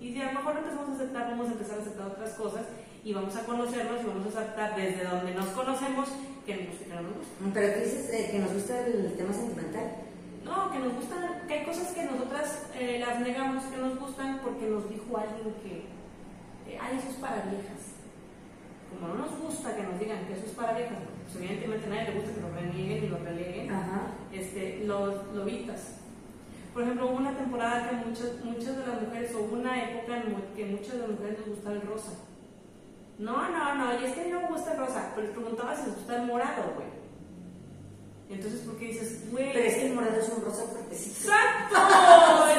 Y si a lo mejor empezamos a aceptar, vamos a empezar a aceptar otras cosas y vamos a conocernos y vamos a aceptar desde donde nos conocemos que nos gusta y que no nos gusta. Pero tú dices eh, que nos gusta el tema sentimental. No, que nos gustan, que hay cosas que nosotras eh, las negamos que nos gustan porque nos dijo alguien que, eh, ay, eso es para viejas. Como no nos gusta que nos digan que eso es para viejas, pues evidentemente a nadie le gusta que lo renieguen y lo releguen. Este, lo, lo evitas. Por ejemplo, hubo una temporada que muchas, muchas de las mujeres, o hubo una época en que muchas de las mujeres les gustaba el rosa. No, no, no, y es que no me gusta el rosa, pero les preguntaba si les gusta el morado, güey. Entonces, ¿por qué dices, güey? Pero es que el morado es un rosa fuertecito. ¡Exacto!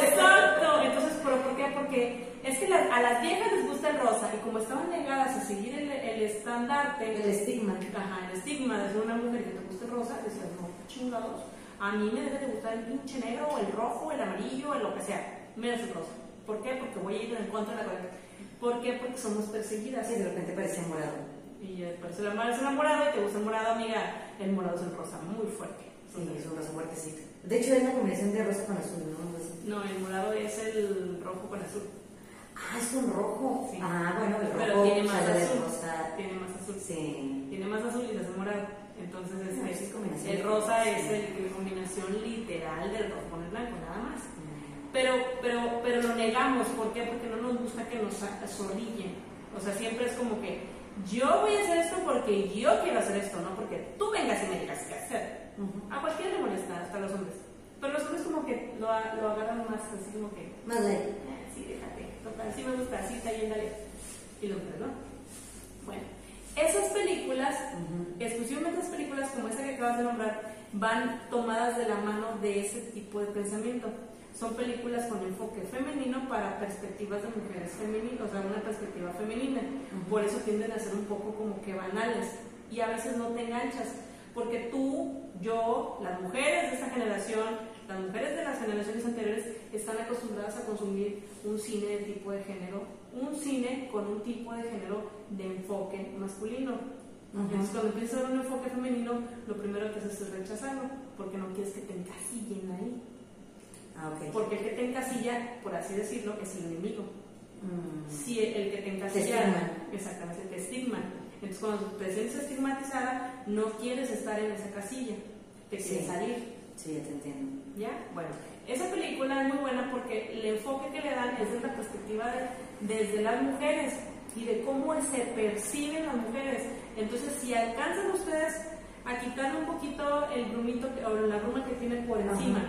¡Exacto! Entonces, ¿pero por qué? Porque es que la- a las viejas les gusta el rosa, y como estaban negadas a seguir el, el estandarte, El estigma. Ajá, el estigma de una mujer que te guste rosa, decías, no, chingados. A mí me debe de gustar el pinche negro, o el rojo, el amarillo, el lo que sea. Menos el rosa. ¿Por qué? Porque voy a ir en contra de la corriente. ¿Por qué? Porque somos perseguidas. Sí, de repente parece morado. Y parece el morado y te gusta el morado, amiga. El morado es el rosa, muy fuerte. Sí, es un rosa fuertecito. De hecho, es la combinación de rosa con azul, ¿no? No, el morado es el rojo con azul. Ah, es un rojo. Sí. Ah, bueno, el rojo. Pero tiene más azul. Rosa. Tiene más azul. Sí. Tiene más azul y es morado. Entonces, no, es, es combinación el rosa es el, la combinación literal del rojo con el blanco, nada más. Pero, pero, pero lo negamos, ¿por qué? Porque no nos gusta que nos zorrillen. O sea, siempre es como que yo voy a hacer esto porque yo quiero hacer esto, no porque tú vengas y me digas qué hacer. A cualquiera le molesta, hasta los hombres. Pero los hombres como que lo, lo agarran más, así como que... Más leve. Eh, sí, déjate. Total, sí me gusta, así está bien, dale. Y lo hombres, ¿no? Bueno, esas películas, exclusivamente esas películas como esa que acabas de nombrar, van tomadas de la mano de ese tipo de pensamiento. Son películas con enfoque femenino para perspectivas de mujeres femeninas, o sea, una perspectiva femenina. Por eso tienden a ser un poco como que banales y a veces no te enganchas. Porque tú, yo, las mujeres de esta generación, las mujeres de las generaciones anteriores están acostumbradas a consumir un cine de tipo de género, un cine con un tipo de género de enfoque masculino. Entonces, cuando empiezas a ver un enfoque femenino, lo primero que haces es rechazarlo, porque no quieres que te encasillen ahí. Ah, Porque el que te encasilla, por así decirlo, es el enemigo. Mm. Si el, que te encasilla, exactamente, te estigma. Entonces, cuando te sientes estigmatizada, no quieres estar en esa casilla, te quieres salir. Sí, ya te entiendo. ¿Ya? Bueno, esa película es muy buena porque el enfoque que le dan es desde la perspectiva de, desde las mujeres y de cómo se perciben las mujeres. Entonces, si alcanzan ustedes a quitarle un poquito el brumito o la bruma que tienen por encima,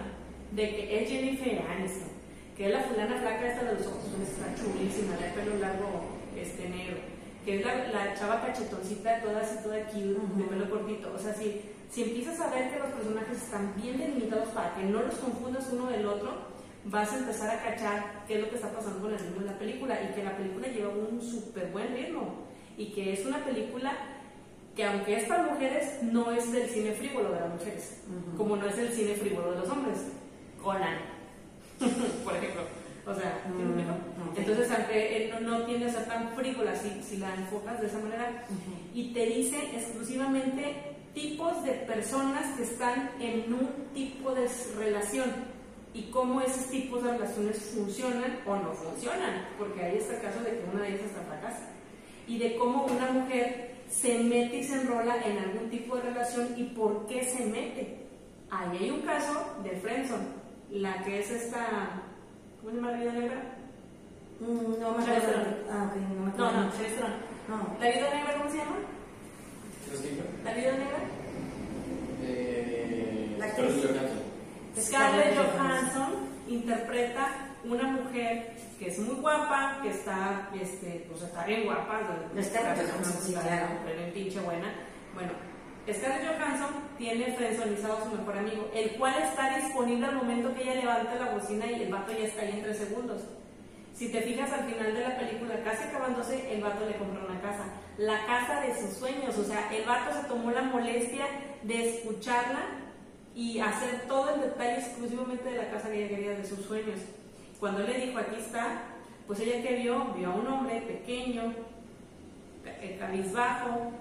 de que es Jennifer Aniston, que es la fulana flaca esta de los ojos, está chulísima, de pelo largo este negro, que es la, la chava cachetoncita, toda así, toda cute, de pelo cortito. O sea, si, si empiezas a ver que los personajes están bien delimitados para que no los confundas uno del otro, vas a empezar a cachar qué es lo que está pasando con el ritmo de la película y que la película lleva un súper buen ritmo y que es una película que aunque es para mujeres, no es del cine frívolo de las mujeres, como no es el cine frívolo de los hombres. Conan, por ejemplo. O sea, mm, entonces aunque no, no, tiende a ser tan frívola si, si la enfocas de esa manera y te dice exclusivamente tipos de personas que están en un tipo de relación y cómo esos tipos de relaciones funcionan o no funcionan, porque ahí está el caso de que una de ellas está fracasa y de cómo una mujer se mete y se enrola en algún tipo de relación y por qué se mete. Ahí hay un caso de Friendzone la que es esta. ¿Cómo se llama la vida negra? Mm, no me acuerdo. Ah, ok, no me acuerdo. No, no, No. ¿La vida negra cómo se llama? ¿La vida negra? Eh, la Scarlett Johansson. Scarlett Johansson interpreta una mujer que es muy guapa, que está, este, pues está bien guapa, está, está, bien pinche buena. Bueno, Scarlett Johansson tiene frenzonizado a su mejor amigo, el cual está disponible al momento que ella levanta la bocina y el vato ya está ahí en tres segundos. Si te fijas al final de la película, casi acabándose, el vato le compró una casa. La casa de sus sueños. O sea, el vato se tomó la molestia de escucharla y hacer todo el detalle exclusivamente de la casa que ella quería de sus sueños. Cuando le dijo, aquí está, pues ella que vio, vio a un hombre pequeño, eh, cabizbajo,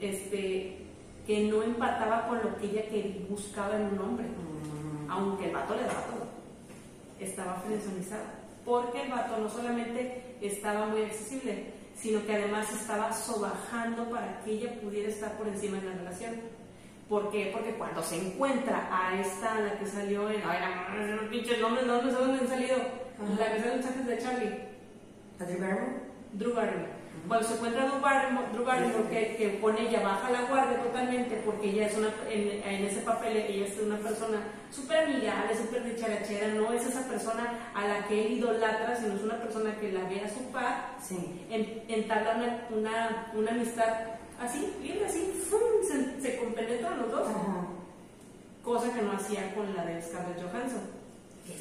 este, que no empataba con lo que ella que buscaba en un hombre, aunque el vato le daba todo. Estaba frenzonizada. Porque el vato no solamente estaba muy accesible, sino que además estaba sobajando para que ella pudiera estar por encima de la relación. ¿Por qué? Porque cuando se encuentra a esta, la que salió en. Ay, no, pinches nombres, no sé dónde han salido. La que salió en mensajes de Charlie. ¿A Drew Barrymore? Drew Barrymore cuando se encuentra Drew Barrymore, que, que, pone ella baja la guardia totalmente porque ella es una, en, ese papel ella es una persona súper amigable, súper dicharachera, no es esa persona a la que él idolatra, sino es una persona que la ve a su par, sí. en, entabla una, una, una, amistad así, libre, así, se, se, compenetran los dos. Cosa que no hacía con la de Scarlett Johansson.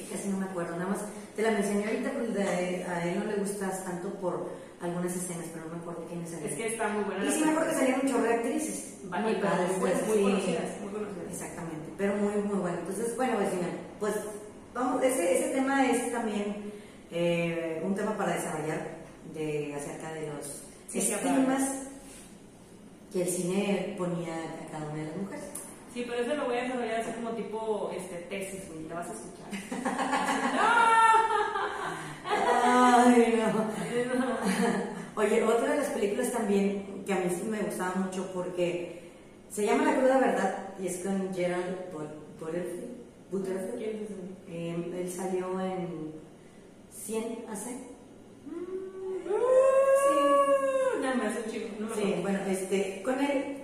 Casi no me acuerdo, nada más te la mencioné ahorita porque a él no le gustas tanto por algunas escenas, pero no me acuerdo quiénes salían. Es que está muy buena. Y sí me acuerdo que salían un chorro de actrices. muy padres, pues, muy, conocidas, muy conocidas. Exactamente, pero muy, muy bueno. Entonces, bueno, vecina, pues vamos, ese, ese tema es también eh, un tema para desarrollar, de acerca de los Sí, sí, estigmas que el cine ponía a cada una de las mujeres. Sí, pero eso lo voy a desarrollar así como tipo este, tesis, güey, la vas a escuchar. Ay, no. Oye, otra de las películas también que a mí sí me gustaba mucho porque se llama La cruda verdad y es con Gerald But- Butterfield. Eh, él salió en 100 hace. Uh, Nada más, un chico. No me Sí, bueno, este, con él.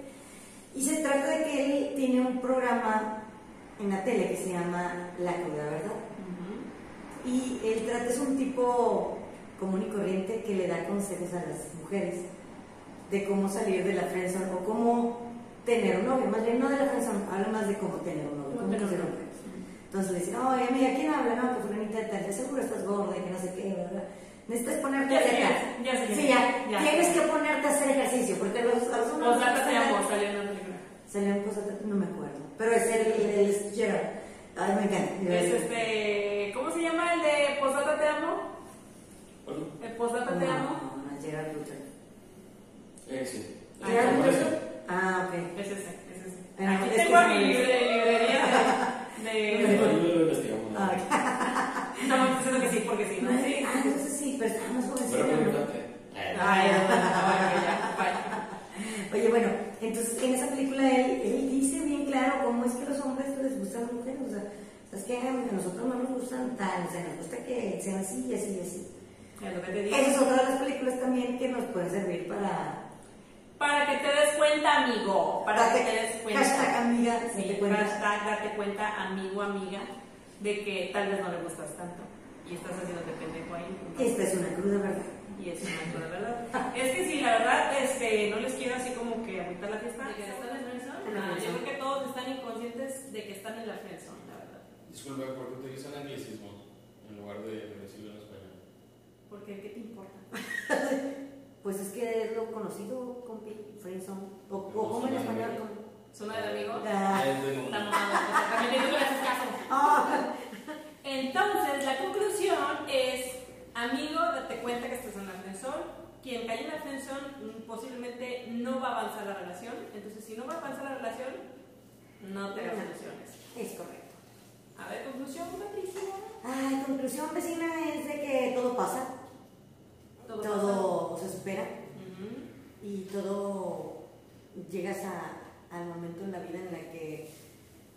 Y se trata de que él tiene un programa en la tele que se llama La cruda verdad. Ujú. Y él trata, es un tipo común y corriente que le da consejos a las mujeres de cómo salir de la friendzone o cómo tener un novio. Más bien no de la friendzone, habla más de cómo tener un novio. Cómo tener un novio. Entonces le dicen, oye, amiga, ¿quién habla? No, que fulanita de tal, seguro estás gorda y que no sé qué, ¿verdad? Necesitas ponerte Ya a hacer ya quién Sí, ya, ya. Tienes que ponerte a hacer ejercicio, porque los, a los hombres... Te amo, salió una película. Salió un cosa, no me acuerdo. Pero es el, el, Gerard. Ay, me encanta este. ¿Cómo se llama el de Posdata te amo? Bueno, El Posdata te amo. No, no, Gerard Butler. eh, sí. Ah, Gerard ¿cómo Butler. Ah, ok. Es ese, es ese. Ah, Aquí es tengo que a mi no es. libre- librería de. de... Bueno, lo investigamos. ¿no? Ah, ok. No, estoy diciendo que sí, porque sí, ¿no? Sí. Ah, entonces sí, pero estábamos jovencitos. Pero preguntante. Eh, Ay, no, bueno, ya, vaya. Oye, bueno, entonces en esa película él, él dice bien claro cómo es que los hombres les gustan las mujeres. O sea, ¿sabes qué? A nosotros no nos gustan tal, o sea, nos gusta que sean así y así y así. Te. Esa es otra de las películas también que nos pueden servir para. Para que te des cuenta, amigo. Para que te des cuenta. hashtag amiga, Sí, date cuenta. hashtag date cuenta, amigo, amiga, de que tal vez no le gustas tanto. Y estás haciendo pendejo ahí. Esta es una cruda verdad. Y es una cosa, ¿verdad? Es que sí, la verdad, este, no les quiero así como que agüitar la fiesta. ¿De que están en friendzone? La Ah, yo friendzone. creo que todos están inconscientes de que están en la friendzone, Disculpe, ¿por qué utilizan anglicismo en lugar de de decirlo en español? Porque, ¿qué te importa? Pues es que es lo conocido, compi, friendzone. O, o como en español. ¿Zona del amigo? Ah. Es de- Estamos hablando, también digo que le haces caso. Ah, Entonces, la conclusión es, amigo, date cuenta que estás en la friendzone. Quien cae en la friendzone mm, posiblemente no va a avanzar la relación. Entonces, si no va a avanzar la relación, no te das ilusiones. es correcto. A ver, conclusión, Patricia. Ay, conclusión vecina es de que todo pasa, Todo, todo, se supera y todo llegas a, al momento en la vida en la que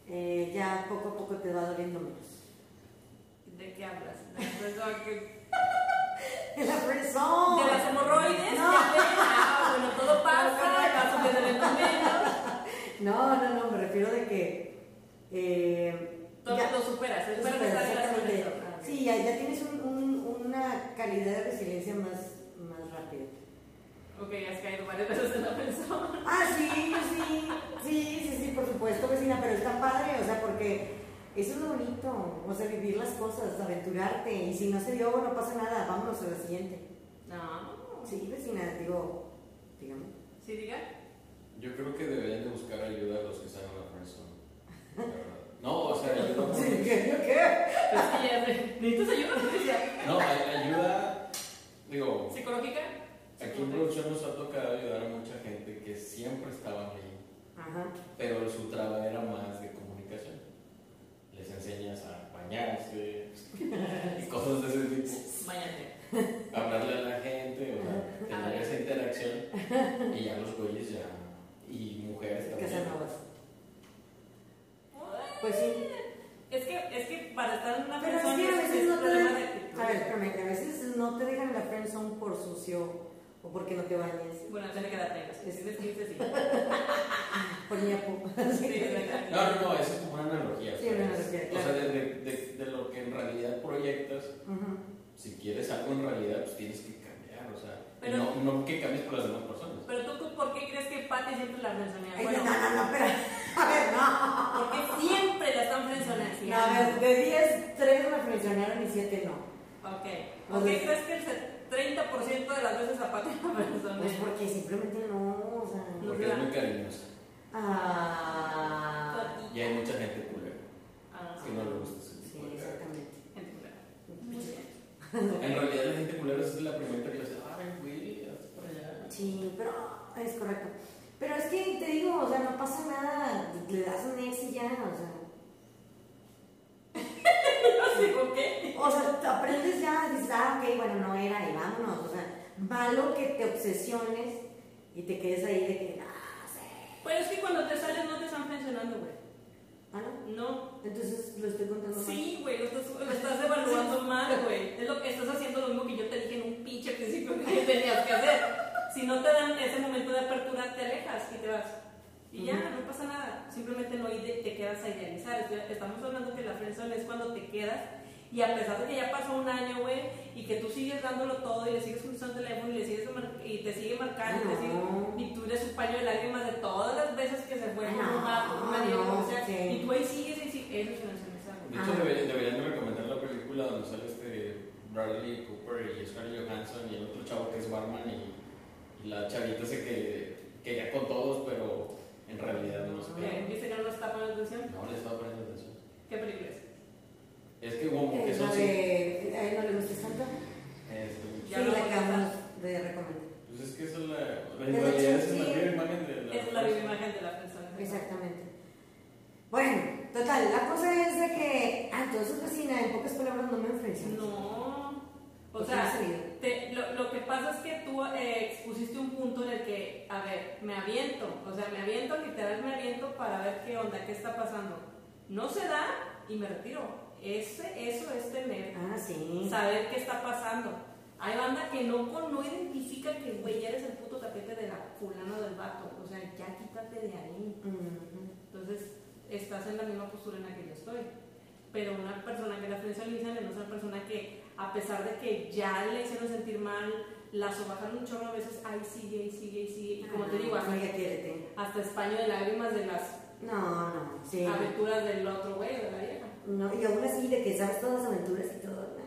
eh, ya poco a poco te va doliendo menos. ¿De qué hablas? ¿De, friendzone que- ¡Es la friendzone! de las hemorroides? No. Ah, bueno, todo pasa. No, no, no, me refiero de que... Eh, Todo ya- lo superas, exactamente. friendzone. Ah. Sí, ya, ya tienes un- un- una calidad de resiliencia más, más rápida. Ok, has caído varias veces en la friendzone. Ah, sí, sí, sí, sí, sí, por supuesto, vecina, pero está padre, o sea, porque eso es lo bonito, o sea, vivir las cosas, aventurarte, y si no se dio, no pasa nada, vámonos a la siguiente. No. Sí, vecina, digo, dígame. ¿Sí diga? Yo creo que deberían de buscar ayuda a los que están en la verdad. No, o sea, ayuda por- Sí, ¿qué? ¿Yo qué? Pues que ya sé. ¿Necesitas ayuda, Patricia? No, ay- ayuda, digo, ¿Psicológica? aquí en producción nos ha tocado ayudar a mucha gente que siempre estaba ahí, Ajá. pero su trabajo era más de comunicación. Les enseñas a bañarse y cosas de ese tipo. Bañate. hablarle a la gente, o sea, tener esa interacción y ya los güeyes ya, y mujeres también. Casanovas. Pues sí. Es que, es que para estar en una Pero es que a es- veces es no te dejan, de a ver, a veces no te dejan la friendzone por sucio o porque no te bañes. Bueno, tiene que darte Si tienes 15, sí. Por ñapo. Sí. No, no, no, eso es como una analogía. Sí, o sea, una es- analogía, O sea, claro. de, de- de- de lo que en realidad proyectas, Ujú. si quieres algo en realidad, pues tienes que cambiar, o sea, Pero- no, no que cambies por las demás personas. Pero tú, ¿por qué crees que Pati siempre la frenzonea? Bueno, no, no, no, espera. A ver, no. porque siempre la están frenzoneando. No, a ver, de 10, 3 me frencionaron y 7 no. Ok. ¿Por qué crees que el 30% de las veces a Pati la Pues frenzonea? porque simplemente no, o sea. Porque es muy cariñosa. Ah. Y hay mucha gente culera Ah, que no le gusta ese Sí, tipo de cariño. exactamente. Gente culera. Muy bien. En realidad la gente culera es la primera que le dice, ay, güey, correcto. Pero es que te digo, o sea, no pasa nada, le das un ex y ya, o sea. No sé por qué. O sea, te aprendes ya, dices, ah, ok, bueno, no era y vámonos. O sea, malo que te obsesiones y te quedes ahí de que, ah, sí. Pero es que cuando te sales no te están mencionando, güey. Ah, no. No. Entonces lo estoy contando mal. Sí, güey, lo estás, lo estás evaluando mal, güey. Es lo que estás haciendo lo mismo que yo te dije en un pinche principio que tenías que hacer. Si no te dan ese momento de apertura, te alejas y te vas. Y ya, no pasa nada. Simplemente no te quedas a idealizar. Estamos hablando que la friendzone es cuando te quedas y a pesar de que ya pasó un año, güey, y que tú sigues dándolo todo y le sigues usando el teléfono y le sigues y te sigue marcando y, te sigue- No. y tú eres un paño de lágrimas de todas las veces que se fue con No, un vato, con una vieja, no, o sea, sí. y tú ahí sigues y sigues. Eso es De hecho, deberían, deberían de recomendar la película donde sale este Bradley Cooper y Scarlett Johansson y el otro chavo que es barman y la chavita se que quería con todos, pero en realidad no se. ¿Viste que no nos está poniendo atención? No le estaba poniendo atención. ¿Qué película es? Es que como que Es son de, a él no le gusta tanto. Este, Ya sí, lo la acabamos de recomendar. pues es que eso es la. La De realidad hecho, es la viva imagen de la. Es la viva imagen de la persona. Exactamente. Bueno, total, la cosa es de que, ah, entonces vecina, en pocas palabras no me ofreció. No. O ¿Por qué sea, te- lo, lo que pasa es que tú eh, expusiste un punto en el que, a ver, me aviento. O sea, me aviento, literal me aviento para ver qué onda, qué está pasando. No se da y me retiro. Ese, eso es tener, Ah, sí. saber qué está pasando. Hay banda que no, no identifica que, güey, ya eres el puto tapete de la fulana del vato. O sea, ya quítate de ahí. Ujú. Entonces, estás en la misma postura en la que yo estoy. Pero una persona que la friendzonizan es una persona que, a pesar de que ya le hicieron sentir mal, la sobajaron un chorro a veces, ahí sigue, sigue, sigue. Y como te digo, hasta, hasta españo de lágrimas de las No, no, sí. aventuras del otro güey, de la vieja. No, y aún así, de que sabes todas las aventuras y todo. no.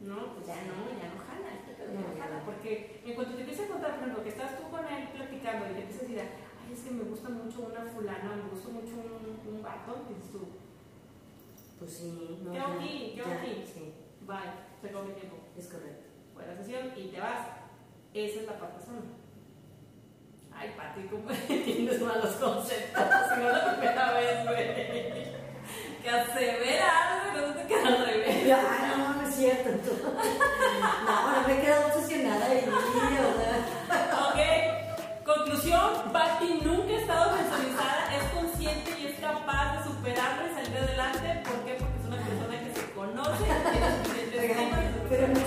No, pues ya no, ya no jala, este No, no jala. Porque en cuanto te empieza a contar, por ejemplo, que estás tú con él platicando y te empiezas a decir, ay, es que me gusta mucho una fulana, me gusta mucho un, un vato, dices tú, Pues sí, no. ¿Qué ya, aquí? ¿Qué ya, aquí? Sí, bye, se mi tiempo. es correcto. fue la sesión y te vas. Esa es la parte sana. Ay, Pati, ¿cómo tienes malos conceptos? Si no es la primera vez, güey. Que asevera algo y no te queda al revés. Ah, no, no es cierto. No, no me he quedado obsesionada de mí. Ok, conclusión: Pati nunca ha estado sensualizada, es consciente y es capaz de superarlo y salir adelante. ¿Por qué? Porque es una persona que se conoce, tiene Pero